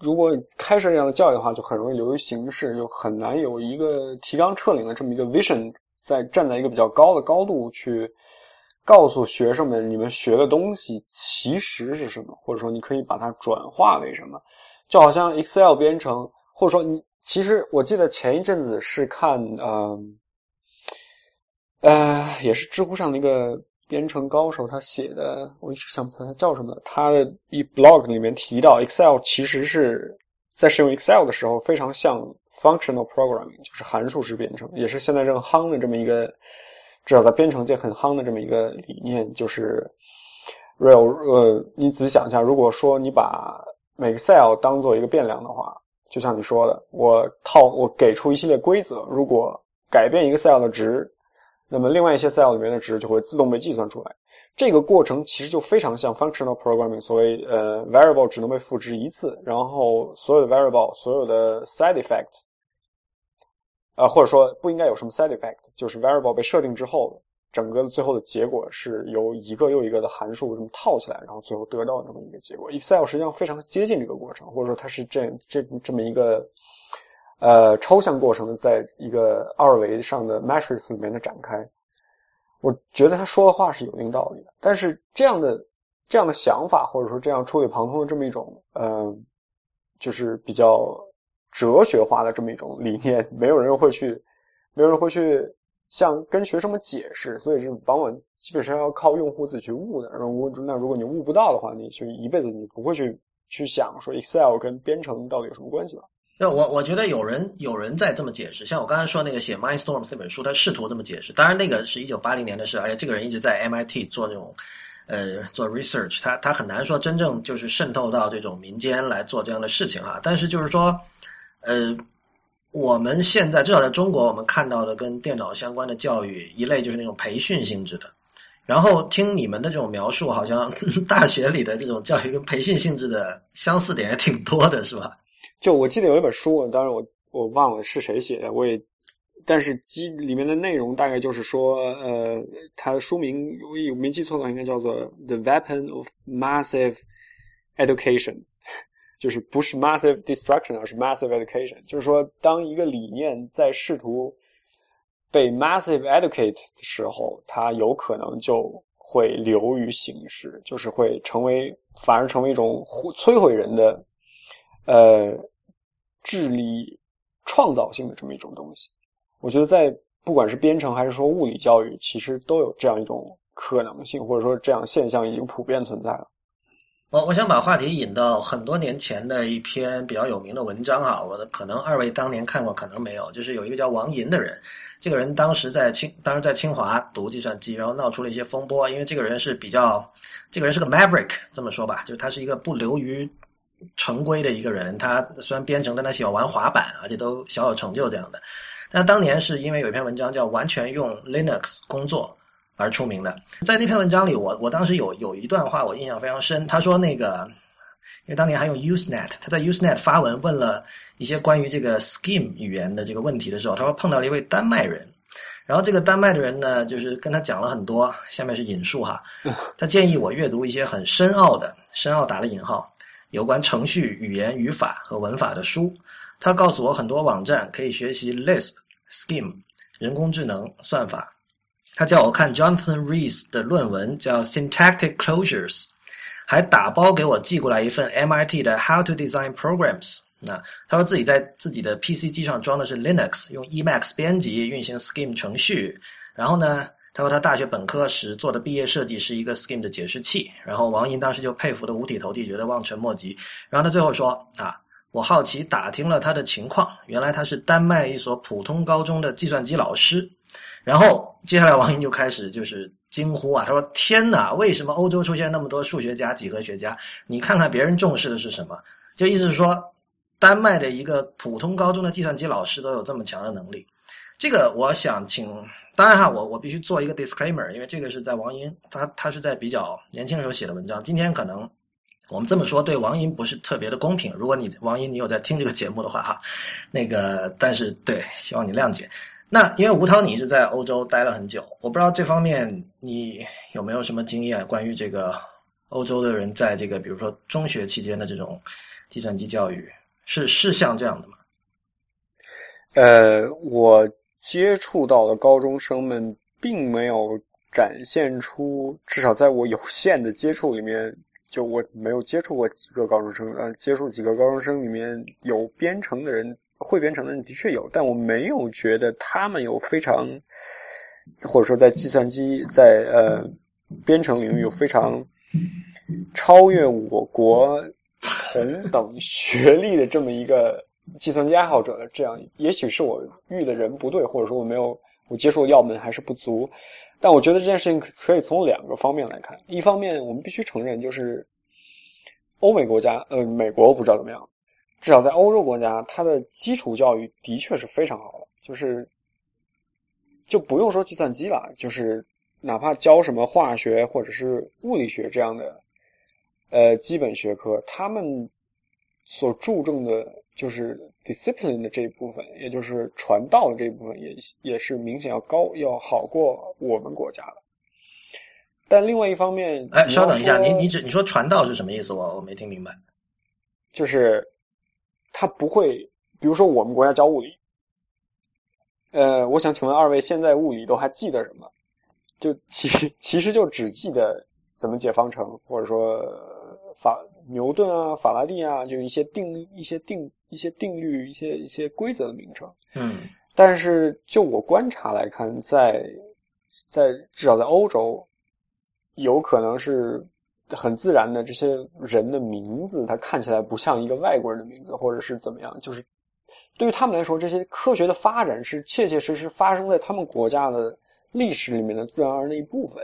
如果开设这样的教育的话，就很容易流于形式，就很难有一个提纲挈领的这么一个 vision。在站在一个比较高的高度去告诉学生们，你们学的东西其实是什么，或者说你可以把它转化为什么？就好像 Excel 编程，或者说你其实我记得前一阵子是看，嗯，呃也是知乎上的一个编程高手他写的，我一直想不起来他叫什么。他的一 blog 里面提到，Excel 其实是在使用 Excel 的时候非常像。Functional programming 就是函数式编程，也是现在正夯的这么一个，至少在编程界很夯的这么一个理念。就是 real，呃，你仔细想一下，如果说你把每个 cell 当做一个变量的话，就像你说的，我套我给出一系列规则，如果改变一个 cell 的值，那么另外一些 cell 里面的值就会自动被计算出来。这个过程其实就非常像 functional programming，所谓呃 variable 只能被复制一次，然后所有的 variable 所有的 side effect，呃或者说不应该有什么 side effect，就是 variable 被设定之后，整个最后的结果是由一个又一个的函数这么套起来，然后最后得到这么一个结果。Excel 实际上非常接近这个过程，或者说它是这这这么一个呃抽象过程，在一个二维上的 matrix 里面的展开。我觉得他说的话是有一定道理的，但是这样的这样的想法，或者说这样触类旁通的这么一种，嗯，就是比较哲学化的这么一种理念，没有人会去，没有人会去向跟学生们解释，所以是往往基本上要靠用户自己去悟的。然后那如果你悟不到的话，你就一辈子你不会去去想说 Excel 跟编程到底有什么关系了。那我我觉得有人有人在这么解释，像我刚才说那个写《Mindstorms》那本书，他试图这么解释。当然，那个是一九八零年的事，而且这个人一直在 MIT 做这种呃做 research，他他很难说真正就是渗透到这种民间来做这样的事情哈。但是就是说，呃，我们现在至少在中国，我们看到的跟电脑相关的教育一类就是那种培训性质的。然后听你们的这种描述，好像 大学里的这种教育跟培训性质的相似点也挺多的，是吧？就我记得有一本书，当然我我忘了是谁写的，我也，但是基里面的内容大概就是说，呃，它的书名我没记错的话，应该叫做《The Weapon of Massive Education》，就是不是 Massive Destruction，而是 Massive Education。就是说，当一个理念在试图被 Massive Educate 的时候，它有可能就会流于形式，就是会成为反而成为一种摧毁人的，呃。智力创造性的这么一种东西，我觉得在不管是编程还是说物理教育，其实都有这样一种可能性，或者说这样现象已经普遍存在了。我我想把话题引到很多年前的一篇比较有名的文章啊，我的可能二位当年看过，可能没有，就是有一个叫王银的人，这个人当时在清当时在清华读计算机，然后闹出了一些风波，因为这个人是比较，这个人是个 maverick，这么说吧，就是他是一个不流于。成规的一个人，他虽然编程，但他喜欢玩滑板，而且都小有成就这样的。但当年是因为有一篇文章叫“完全用 Linux 工作”而出名的。在那篇文章里，我我当时有有一段话我印象非常深。他说那个，因为当年还用 Usenet，他在 Usenet 发文问了一些关于这个 Scheme 语言的这个问题的时候，他说碰到了一位丹麦人。然后这个丹麦的人呢，就是跟他讲了很多。下面是引述哈，他建议我阅读一些很深奥的“深奥”打了引号。有关程序语言语法和文法的书，他告诉我很多网站可以学习 Lisp、Scheme、人工智能、算法。他叫我看 Jonathan Rees 的论文，叫 Syntactic Closures，还打包给我寄过来一份 MIT 的 How to Design Programs。那他说自己在自己的 PC 机上装的是 Linux，用 Emacs 编辑运行 Scheme 程序，然后呢，他说他大学本科时做的毕业设计是一个 Scheme 的解释器，然后王莹当时就佩服的五体投地，觉得望尘莫及。然后他最后说啊，我好奇打听了他的情况，原来他是丹麦一所普通高中的计算机老师。然后接下来王莹就开始就是惊呼啊，他说天哪，为什么欧洲出现那么多数学家、几何学家？你看看别人重视的是什么？就意思是说，丹麦的一个普通高中的计算机老师都有这么强的能力。这个我想请，当然哈，我我必须做一个 disclaimer，因为这个是在王莹他他是在比较年轻的时候写的文章。今天可能我们这么说对王莹不是特别的公平。如果你王莹你有在听这个节目的话哈，那个但是对，希望你谅解。那因为吴涛你是在欧洲待了很久，我不知道这方面你有没有什么经验，关于这个欧洲的人在这个比如说中学期间的这种计算机教育是是像这样的吗？呃，我。接触到的高中生们并没有展现出，至少在我有限的接触里面，就我没有接触过几个高中生。呃，接触几个高中生里面有编程的人，会编程的人的确有，但我没有觉得他们有非常，或者说在计算机在呃编程领域有非常超越我国同等学历的这么一个。计算机爱好者的这样，也许是我遇的人不对，或者说我没有我接触的要门还是不足。但我觉得这件事情可以从两个方面来看。一方面，我们必须承认，就是欧美国家，呃，美国我不知道怎么样，至少在欧洲国家，它的基础教育的确是非常好的。就是就不用说计算机了，就是哪怕教什么化学或者是物理学这样的呃基本学科，他们所注重的。就是 discipline 的这一部分，也就是传道的这一部分，也也是明显要高，要好过我们国家的。但另外一方面，哎，稍等一下，你你只你说传道是什么意思？我我没听明白。就是他不会，比如说我们国家教物理，呃，我想请问二位，现在物理都还记得什么？就其其实就只记得怎么解方程，或者说法牛顿啊、法拉第啊，就一些定一些定。一些定律、一些一些规则的名称，嗯，但是就我观察来看，在在至少在欧洲，有可能是很自然的这些人的名字，它看起来不像一个外国人的名字，或者是怎么样，就是对于他们来说，这些科学的发展是切切实实发生在他们国家的历史里面的自然而然的一部分，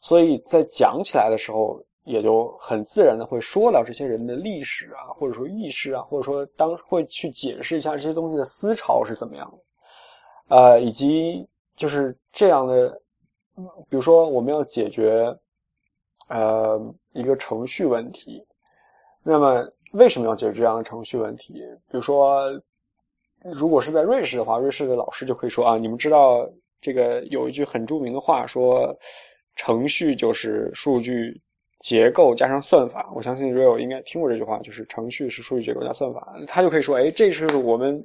所以在讲起来的时候。也就很自然的会说到这些人的历史啊，或者说意识啊，或者说当会去解释一下这些东西的思潮是怎么样的，呃，以及就是这样的，比如说我们要解决呃一个程序问题，那么为什么要解决这样的程序问题？比如说，如果是在瑞士的话，瑞士的老师就可以说啊，你们知道这个有一句很著名的话，说程序就是数据。结构加上算法，我相信 Real 应该听过这句话，就是程序是数据结构加算法。他就可以说，哎，这是我们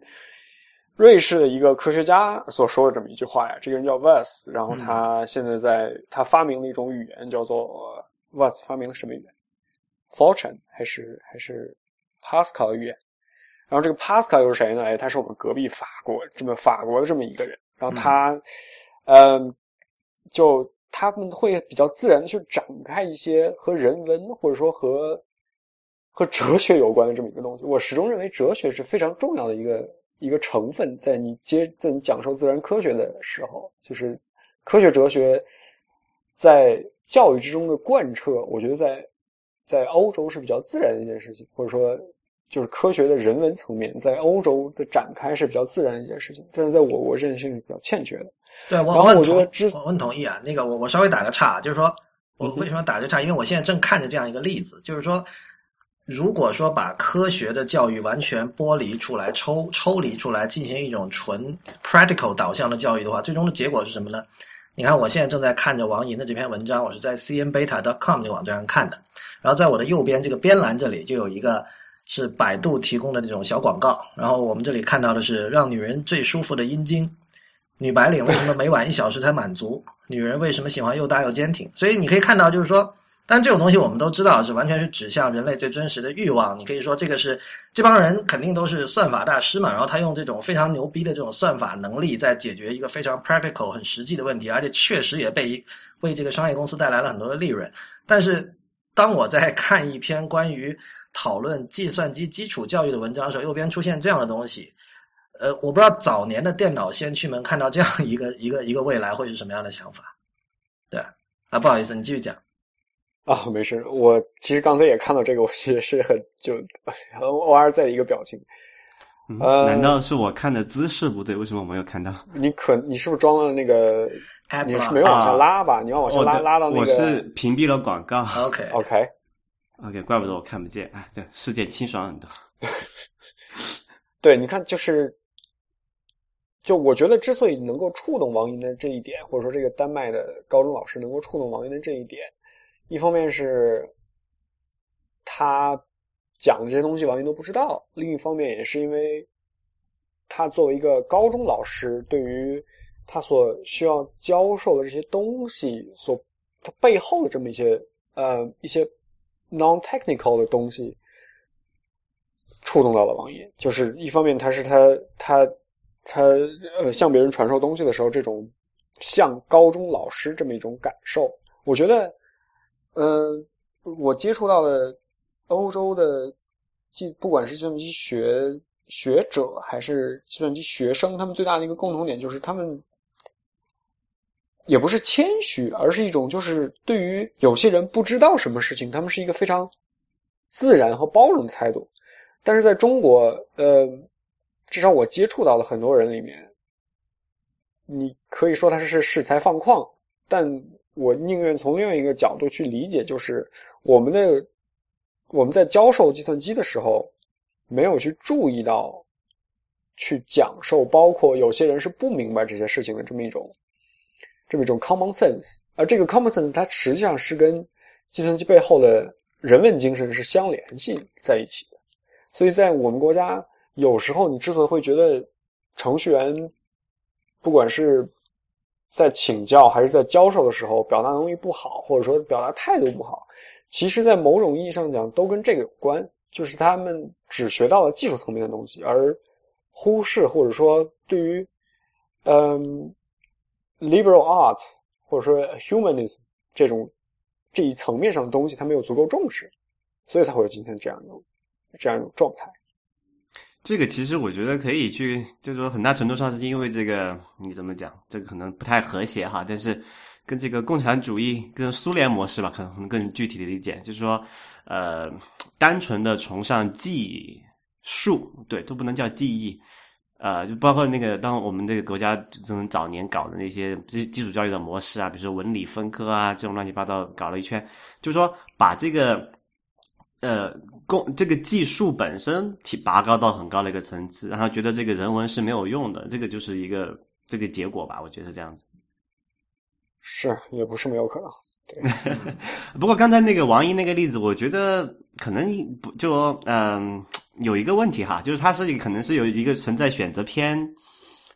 瑞士的一个科学家所说的这么一句话呀。这个人叫 Vas，然后他现在在他发明了一种语言，叫做 Vas 发明了什么语言？Fortran 还是还是 Pascal 语言？然后这个 Pascal 又是谁呢？哎，他是我们隔壁法国这么法国的这么一个人。然后他，嗯，就。他们会比较自然的去展开一些和人文或者说和和哲学有关的这么一个东西。我始终认为哲学是非常重要的一个一个成分，在你接在你讲授自然科学的时候，就是科学哲学在教育之中的贯彻，我觉得在在欧洲是比较自然的一件事情，或者说就是科学的人文层面在欧洲的展开是比较自然的一件事情，但是在我国认为是比较欠缺的。对，我我很同我很同意啊。那个，我我稍微打个岔，就是说，我为什么打个岔？因为我现在正看着这样一个例子，就是说，如果说把科学的教育完全剥离出来、抽抽离出来，进行一种纯 practical 导向的教育的话，最终的结果是什么呢？你看，我现在正在看着王莹的这篇文章，我是在 cnbeta.com 这个网站上看的。然后在我的右边这个边栏这里就有一个是百度提供的那种小广告。然后我们这里看到的是让女人最舒服的阴茎。女白领为什么每晚一小时才满足？女人为什么喜欢又大又坚挺？所以你可以看到，就是说，但这种东西我们都知道是完全是指向人类最真实的欲望。你可以说这个是这帮人肯定都是算法大师嘛，然后他用这种非常牛逼的这种算法能力在解决一个非常 practical 很实际的问题，而且确实也被为这个商业公司带来了很多的利润。但是当我在看一篇关于讨论计算机基础教育的文章的时候，右边出现这样的东西。呃，我不知道早年的电脑先驱们看到这样一个一个一个未来会是什么样的想法。对啊，不好意思，你继续讲。啊，没事，我其实刚才也看到这个，我其实是很就偶尔在一个表情。呃，难道是我看的姿势不对？为什么我没有看到？你可你是不是装了那个？你是没有往下拉吧？你要往下拉，拉到那个。我是屏蔽了广告。OK OK OK，怪不得我看不见。哎，对世界清爽很多。对，你看，就是。就我觉得，之所以能够触动王莹的这一点，或者说这个丹麦的高中老师能够触动王莹的这一点，一方面是他讲的这些东西王莹都不知道；另一方面也是因为他作为一个高中老师，对于他所需要教授的这些东西，所他背后的这么一些呃一些 non-technical 的东西，触动到了王莹。就是一方面，他是他他。他呃向别人传授东西的时候，这种像高中老师这么一种感受，我觉得，嗯，我接触到的欧洲的计，不管是计算机学学者还是计算机学生，他们最大的一个共同点就是他们也不是谦虚，而是一种就是对于有些人不知道什么事情，他们是一个非常自然和包容的态度。但是在中国，呃。至少我接触到了很多人里面，你可以说他是恃才放旷，但我宁愿从另外一个角度去理解，就是我们的我们在教授计算机的时候，没有去注意到去讲授，包括有些人是不明白这些事情的这么一种这么一种 common sense，而这个 common sense 它实际上是跟计算机背后的人文精神是相联系在一起的，所以在我们国家。有时候，你之所以会觉得程序员，不管是在请教还是在教授的时候，表达能力不好，或者说表达态度不好，其实，在某种意义上讲，都跟这个有关。就是他们只学到了技术层面的东西，而忽视或者说对于嗯 liberal arts 或者说 humanism 这种这一层面上的东西，他没有足够重视，所以才会有今天这样一种这样一种状态。这个其实我觉得可以去，就是说很大程度上是因为这个，你怎么讲？这个可能不太和谐哈。但是跟这个共产主义、跟苏联模式吧，可能更具体的理解，就是说，呃，单纯的崇尚技术，对，都不能叫技艺，呃，就包括那个，当我们这个国家从早年搞的那些基基础教育的模式啊，比如说文理分科啊，这种乱七八糟搞了一圈，就是说把这个。呃，工这个技术本身提拔高到很高的一个层次，然后觉得这个人文是没有用的，这个就是一个这个结果吧，我觉得是这样子。是，也不是没有可能。对。不过刚才那个王一那个例子，我觉得可能不就嗯有一个问题哈，就是它是可能是有一个存在选择偏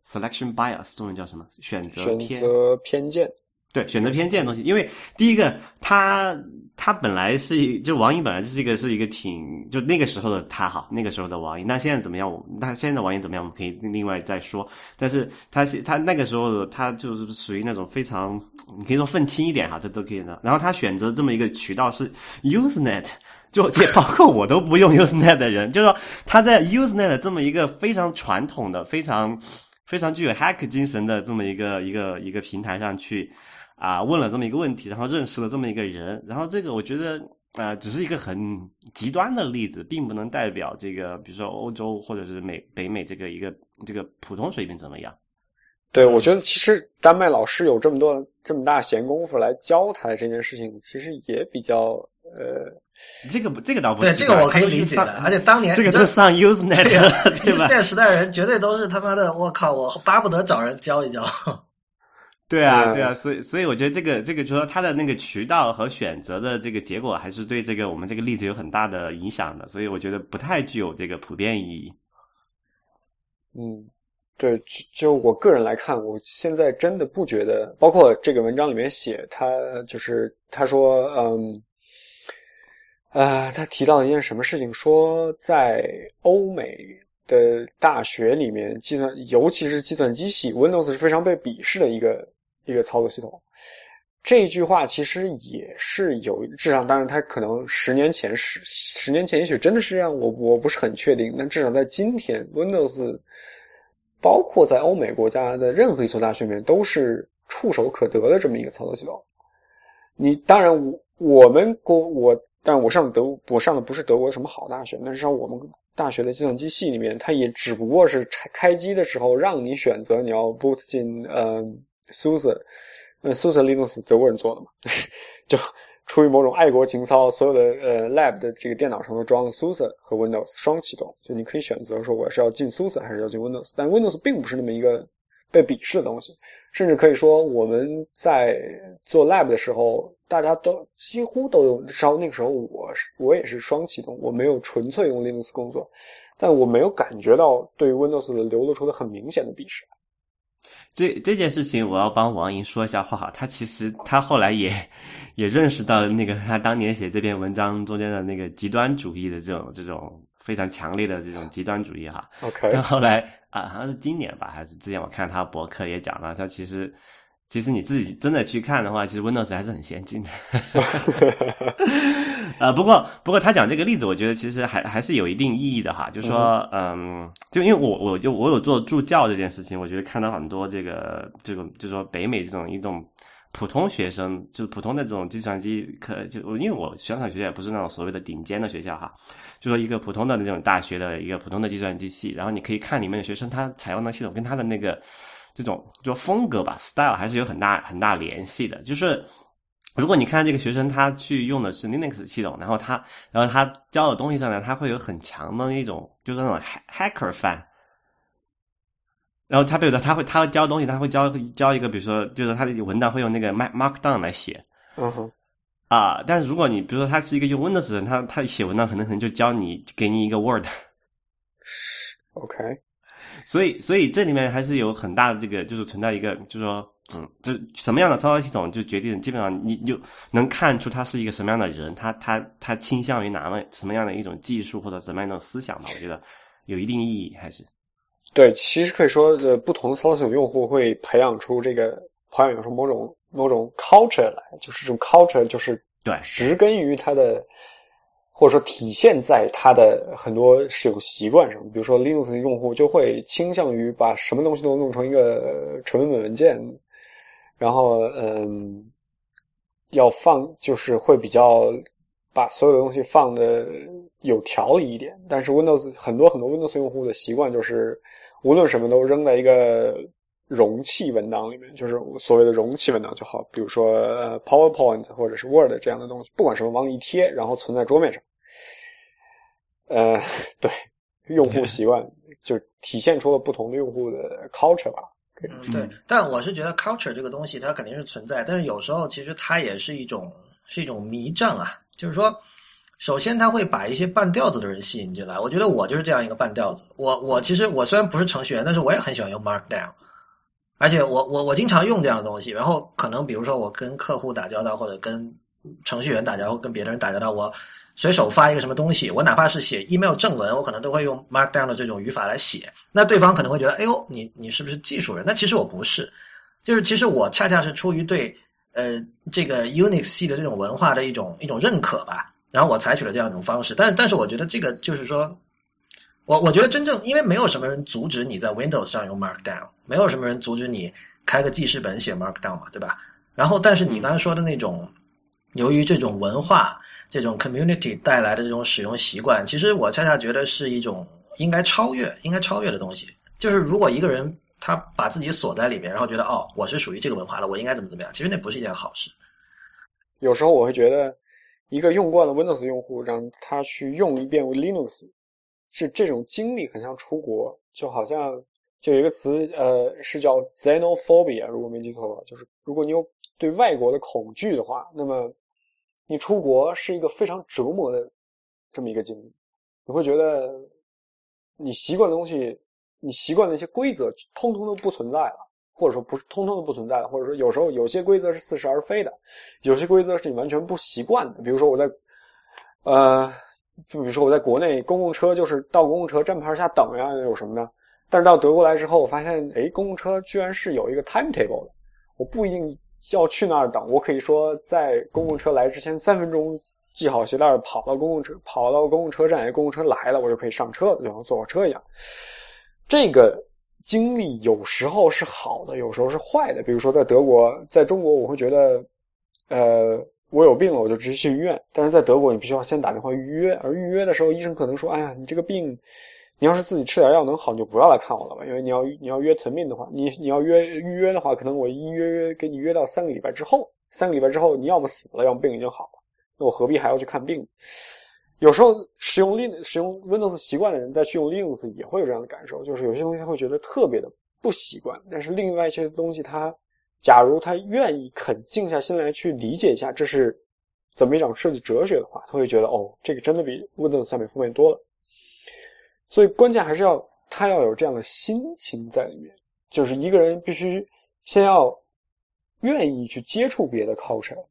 （selection bias），中文叫什么？选择偏？选择偏见。对，选择偏见的东西，因为第一个，他他本来是一，就王莹本来就是一个是一个挺，就那个时候的他哈，那个时候的王莹，那现在怎么样？我那现在的王莹怎么样？我们可以另外再说。但是他他那个时候的他就是属于那种非常，你可以说愤青一点哈，这都可以的。然后他选择这么一个渠道是 Usenet，就也包括我都不用 Usenet 的人，就是说他在 Usenet 这么一个非常传统的、非常非常具有 hack 精神的这么一个一个一个平台上去。啊，问了这么一个问题，然后认识了这么一个人，然后这个我觉得啊，只是一个很极端的例子，并不能代表这个，比如说欧洲或者是美北美这个一个这个普通水平怎么样？对，我觉得其实丹麦老师有这么多这么大闲工夫来教他这件事情，其实也比较呃，这个这个倒不对，这个我可以理解的，而且当年这个都上 Usenet 对吧？Usenet 时代人绝对都是他妈的，我靠，我巴不得找人教一教。对啊，对啊，所以所以我觉得这个这个，就说他的那个渠道和选择的这个结果，还是对这个我们这个例子有很大的影响的，所以我觉得不太具有这个普遍意义。嗯，对，就我个人来看，我现在真的不觉得，包括这个文章里面写他，就是他说，嗯，呃，他提到一件什么事情，说在欧美的大学里面，计算尤其是计算机系，Windows 是非常被鄙视的一个一个操作系统。这句话其实也是有，至少当然，他可能十年前十十年前也许真的是这样，我我不是很确定。但至少在今天，Windows 包括在欧美国家的任何一所大学里面，都是触手可得的这么一个操作系统。你当然，我我们国我。但我上德，我上的不是德国什么好大学，那是上我们大学的计算机系里面，它也只不过是开开机的时候让你选择你要 boot 进呃 SUSE，呃 SUSE Linux 德国人做的嘛，就出于某种爱国情操，所有的呃 lab 的这个电脑上都装了 SUSE 和 Windows 双启动，就你可以选择说我是要进 SUSE 还是要进 Windows，但 Windows 并不是那么一个被鄙视的东西，甚至可以说我们在做 lab 的时候。大家都几乎都用，至少那个时候我我也是双启动，我没有纯粹用 Linux 工作，但我没有感觉到对 Windows 流露出的很明显的鄙视。这这件事情我要帮王莹说一下话，他其实他后来也也认识到那个他当年写这篇文章中间的那个极端主义的这种这种非常强烈的这种极端主义哈。OK，后来啊好像是今年吧，还是之前我看他博客也讲了，他其实。其实你自己真的去看的话，其实 Windows 还是很先进的。呃，不过不过他讲这个例子，我觉得其实还还是有一定意义的哈。就是说，嗯，就因为我我就我有做助教这件事情，我觉得看到很多这个这种就是说北美这种一种普通学生，就是普通的这种计算机课，就因为我宣传学校也不是那种所谓的顶尖的学校哈，就说一个普通的那种大学的一个普通的计算机系，然后你可以看里面的学生他采用的系统跟他的那个。这种就风格吧，style 还是有很大很大联系的。就是如果你看这个学生他去用的是 Linux 系统，然后他然后他教的东西上呢，他会有很强的那种就是那种 hacker fan。然后他比如说他会他会教东西，他会教教一个，比如说就是他的文档会用那个 Markdown 来写。嗯哼。啊，但是如果你比如说他是一个用 Windows 的人，他他写文档可能可能就教你给你一个 Word。OK。所以，所以这里面还是有很大的这个，就是存在一个，就是说，嗯，这什么样的操作系统，就决定基本上你就能看出他是一个什么样的人，他他他倾向于哪么什么样的一种技术或者什么样的思想吧？我觉得有一定意义，还是对。其实可以说，呃，不同的操作系统用户会培养出这个培养出某种某种 culture 来，就是这种 culture 就是对，植根于他的。或者说体现在它的很多使用习惯上，比如说 Linux 用户就会倾向于把什么东西都弄成一个纯文本文件，然后嗯，要放就是会比较把所有的东西放的有条理一点。但是 Windows 很多很多 Windows 用户的习惯就是无论什么都扔在一个容器文档里面，就是所谓的容器文档就好，比如说 PowerPoint 或者是 Word 这样的东西，不管什么往里一贴，然后存在桌面上。呃，对，用户习惯就体现出了不同的用户的 culture 吧。嗯，对。但我是觉得 culture 这个东西它肯定是存在，但是有时候其实它也是一种是一种迷障啊。就是说，首先它会把一些半吊子的人吸引进来。我觉得我就是这样一个半吊子。我我其实我虽然不是程序员，但是我也很喜欢用 Markdown，而且我我我经常用这样的东西。然后可能比如说我跟客户打交道，或者跟程序员打交道，跟别的人打交道，我。随手发一个什么东西，我哪怕是写 email 正文，我可能都会用 Markdown 的这种语法来写。那对方可能会觉得，哎呦，你你是不是技术人？那其实我不是，就是其实我恰恰是出于对呃这个 Unix 系的这种文化的一种一种认可吧，然后我采取了这样一种方式。但是但是我觉得这个就是说，我我觉得真正因为没有什么人阻止你在 Windows 上用 Markdown，没有什么人阻止你开个记事本写 Markdown 嘛，对吧？然后但是你刚才说的那种，由于这种文化。这种 community 带来的这种使用习惯，其实我恰恰觉得是一种应该超越、应该超越的东西。就是如果一个人他把自己锁在里面，然后觉得哦，我是属于这个文化的，我应该怎么怎么样，其实那不是一件好事。有时候我会觉得，一个用惯了 Windows 用户，让他去用一遍 Linux，是这种经历很像出国，就好像就有一个词，呃，是叫 xenophobia，如果没记错的话，就是如果你有对外国的恐惧的话，那么。你出国是一个非常折磨的这么一个经历，你会觉得你习惯的东西，你习惯的一些规则，通通都不存在了，或者说不是通通都不存在了，或者说有时候有些规则是似是而非的，有些规则是你完全不习惯的。比如说我在呃，就比如说我在国内公共车就是到公共车站牌下等呀，有什么呢？但是到德国来之后，我发现，哎，公共车居然是有一个 timetable 的，我不一定要去那儿等，我可以说在公共车来之前三分钟系好鞋带，跑到公共车，跑到公共车站，哎，公共车来了，我就可以上车，就像坐火车一样。这个经历有时候是好的，有时候是坏的。比如说在德国，在中国，我会觉得，呃，我有病了，我就直接去医院。但是在德国，你必须要先打电话预约，而预约的时候，医生可能说，哎呀，你这个病。你要是自己吃点药能好，你就不要来看我了吧。因为你要你要约疼病的话，你你要约预约的话，可能我一约约给你约到三个礼拜之后，三个礼拜之后你要么死了，要么病已经好了，那我何必还要去看病？有时候使用 Lin 使用 Windows 习惯的人再去用 Linux 也会有这样的感受，就是有些东西他会觉得特别的不习惯。但是另外一些东西，他假如他愿意肯静下心来去理解一下这是怎么一种设计哲学的话，他会觉得哦，这个真的比 Windows 下面方便多了。所以关键还是要他要有这样的心情在里面，就是一个人必须先要愿意去接触别的 culture，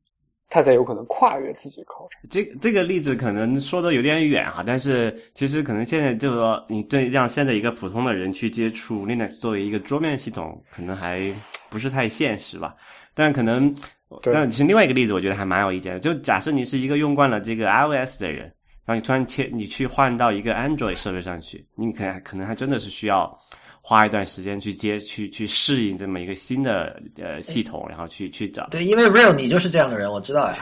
他才有可能跨越自己的 culture。这这个例子可能说的有点远哈，但是其实可能现在就是说，你对让现在一个普通的人去接触 Linux 作为一个桌面系统，可能还不是太现实吧。但可能，但其实另外一个例子，我觉得还蛮有意见的。就假设你是一个用惯了这个 iOS 的人。然后你突然切，你去换到一个 Android 设备上去，你可能可能还真的是需要花一段时间去接去去适应这么一个新的呃系统，然后去去找。对，因为 Real 你就是这样的人，我知道呀。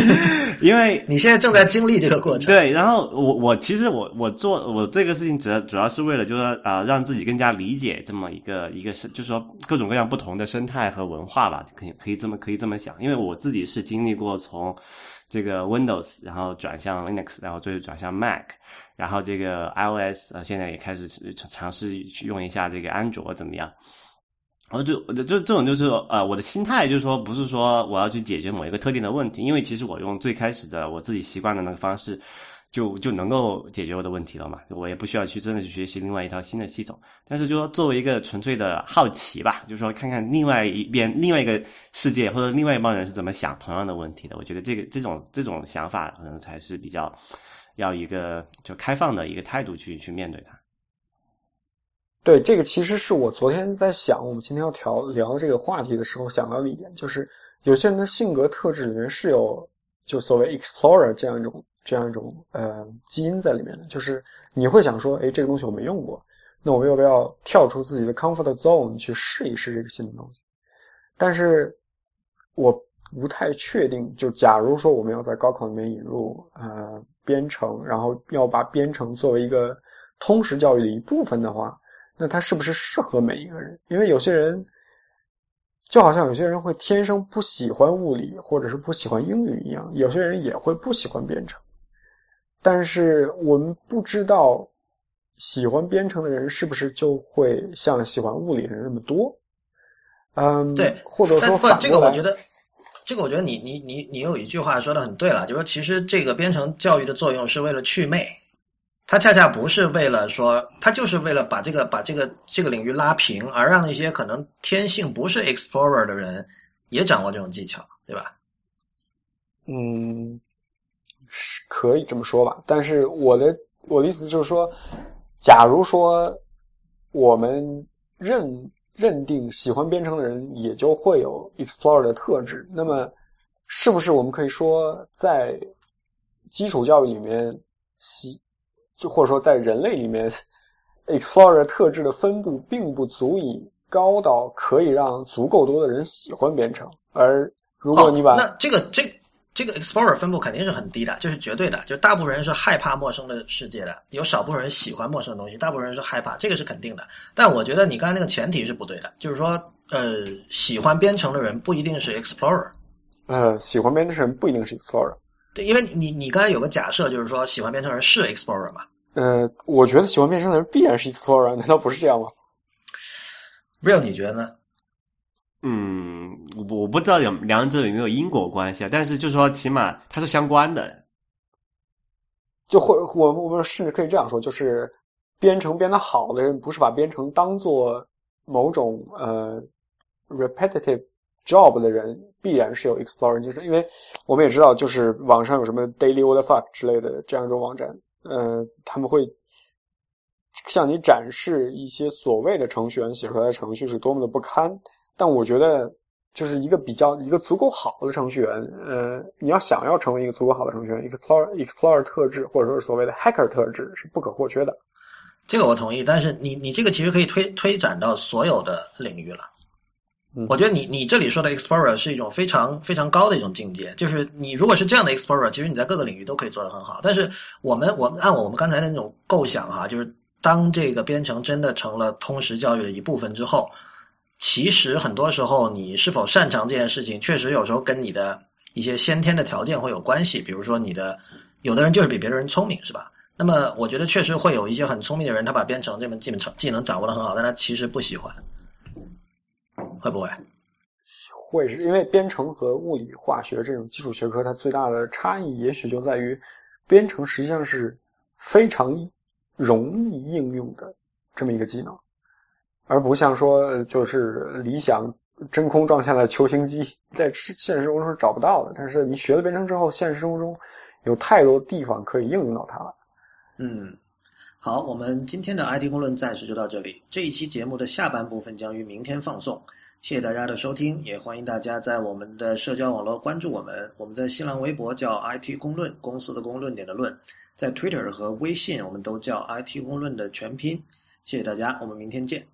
因为 你现在正在经历这个过程。对，然后我我其实我我做我这个事情主要主要是为了就是说啊，让自己更加理解这么一个一个是，就是说各种各样不同的生态和文化吧，可以可以这么可以这么想，因为我自己是经历过从。这个 Windows，然后转向 Linux，然后最后转向 Mac，然后这个 iOS，呃，现在也开始尝试去用一下下这个安卓怎么样？然后就就这种就是呃，我的心态就是说，不是说我要去解决某一个特定的问题，因为其实我用最开始的我自己习惯的那个方式。就就能够解决我的问题了嘛？我也不需要去真的去学习另外一套新的系统。但是就说作为一个纯粹的好奇吧，就是说看看另外一边另外一个世界或者另外一帮人是怎么想同样的问题的。我觉得这个这种这种想法可能才是比较要一个就开放的一个态度去去面对它。对，这个其实是我昨天在想我们今天要聊聊这个话题的时候想到的一点，就是有些人的性格特质里面是有就所谓 explorer 这样一种。这样一种呃基因在里面的，就是你会想说，哎，这个东西我没用过，那我们要不要跳出自己的 comfort zone 去试一试这个新的东西？但是我不太确定，就假如说我们要在高考里面引入呃编程，然后要把编程作为一个通识教育的一部分的话，那它是不是适合每一个人？因为有些人。就好像有些人会天生不喜欢物理，或者是不喜欢英语一样，有些人也会不喜欢编程。但是我们不知道，喜欢编程的人是不是就会像喜欢物理的人那么多？嗯，对，或者说反这个我觉得，这个我觉得你你你你有一句话说的很对了，就是说其实这个编程教育的作用是为了祛魅，它恰恰不是为了说，它就是为了把这个把这个这个领域拉平，而让那些可能天性不是 explorer 的人也掌握这种技巧，对吧？嗯。是可以这么说吧，但是我的我的意思就是说，假如说我们认认定喜欢编程的人也就会有 explorer 的特质，那么是不是我们可以说，在基础教育里面，喜就或者说在人类里面，explorer 特质的分布并不足以高到可以让足够多的人喜欢编程，而如果你把那这个这。这个 explorer 分布肯定是很低的，就是绝对的，就是大部分人是害怕陌生的世界的，有少部分人喜欢陌生的东西，大部分人是害怕，这个是肯定的。但我觉得你刚才那个前提是不对的，就是说，呃，喜欢编程的人不一定是 explorer。呃，喜欢编程的人不一定是 explorer。对，因为你你刚才有个假设，就是说喜欢编程人是 explorer 嘛？呃，我觉得喜欢编程的人必然是 explorer，难道不是这样吗？Real，你觉得呢？嗯，我不知道有两者有没有因果关系啊，但是就是说，起码它是相关的。就或我我们甚至可以这样说，就是编程编得好的人，不是把编程当做某种呃 repetitive job 的人必然是有 explorer 精神，因为我们也知道，就是网上有什么 daily what the fuck 之类的这样一种网站，呃，他们会向你展示一些所谓的程序员写出来的程序是多么的不堪。但我觉得，就是一个比较一个足够好的程序员，呃，你要想要成为一个足够好的程序员，explorer explorer 特质或者说是所谓的 hacker 特质是不可或缺的。这个我同意，但是你你这个其实可以推推展到所有的领域了。我觉得你你这里说的 explorer 是一种非常非常高的一种境界，就是你如果是这样的 explorer，其实你在各个领域都可以做得很好。但是我们我们按我们刚才的那种构想哈，就是当这个编程真的成了通识教育的一部分之后，其实很多时候你是否擅长这件事情，确实有时候跟你的一些先天的条件会有关系。比如说你的有的人就是比别的人聪明，是吧？那么我觉得确实会有一些很聪明的人，他把编程这门技能技能掌握的很好，但他其实不喜欢，会不会？会是因为编程和物理、化学这种基础学科，它最大的差异也许就在于，编程实际上是非常容易应用的这么一个技能，而不像说就是理想真空撞下的球形机，在现实生活中是找不到的。但是你学了编程之后，现实生活中有太多地方可以应用到它了。嗯，好，我们今天的 IT 公论暂时就到这里。这一期节目的下半部分将于明天放送。谢谢大家的收听，也欢迎大家在我们的社交网络关注我们。我们在新浪微博叫 IT 公论，公司的公论点的论，在 Twitter 和微信我们都叫 IT 公论的全拼。谢谢大家，我们明天见。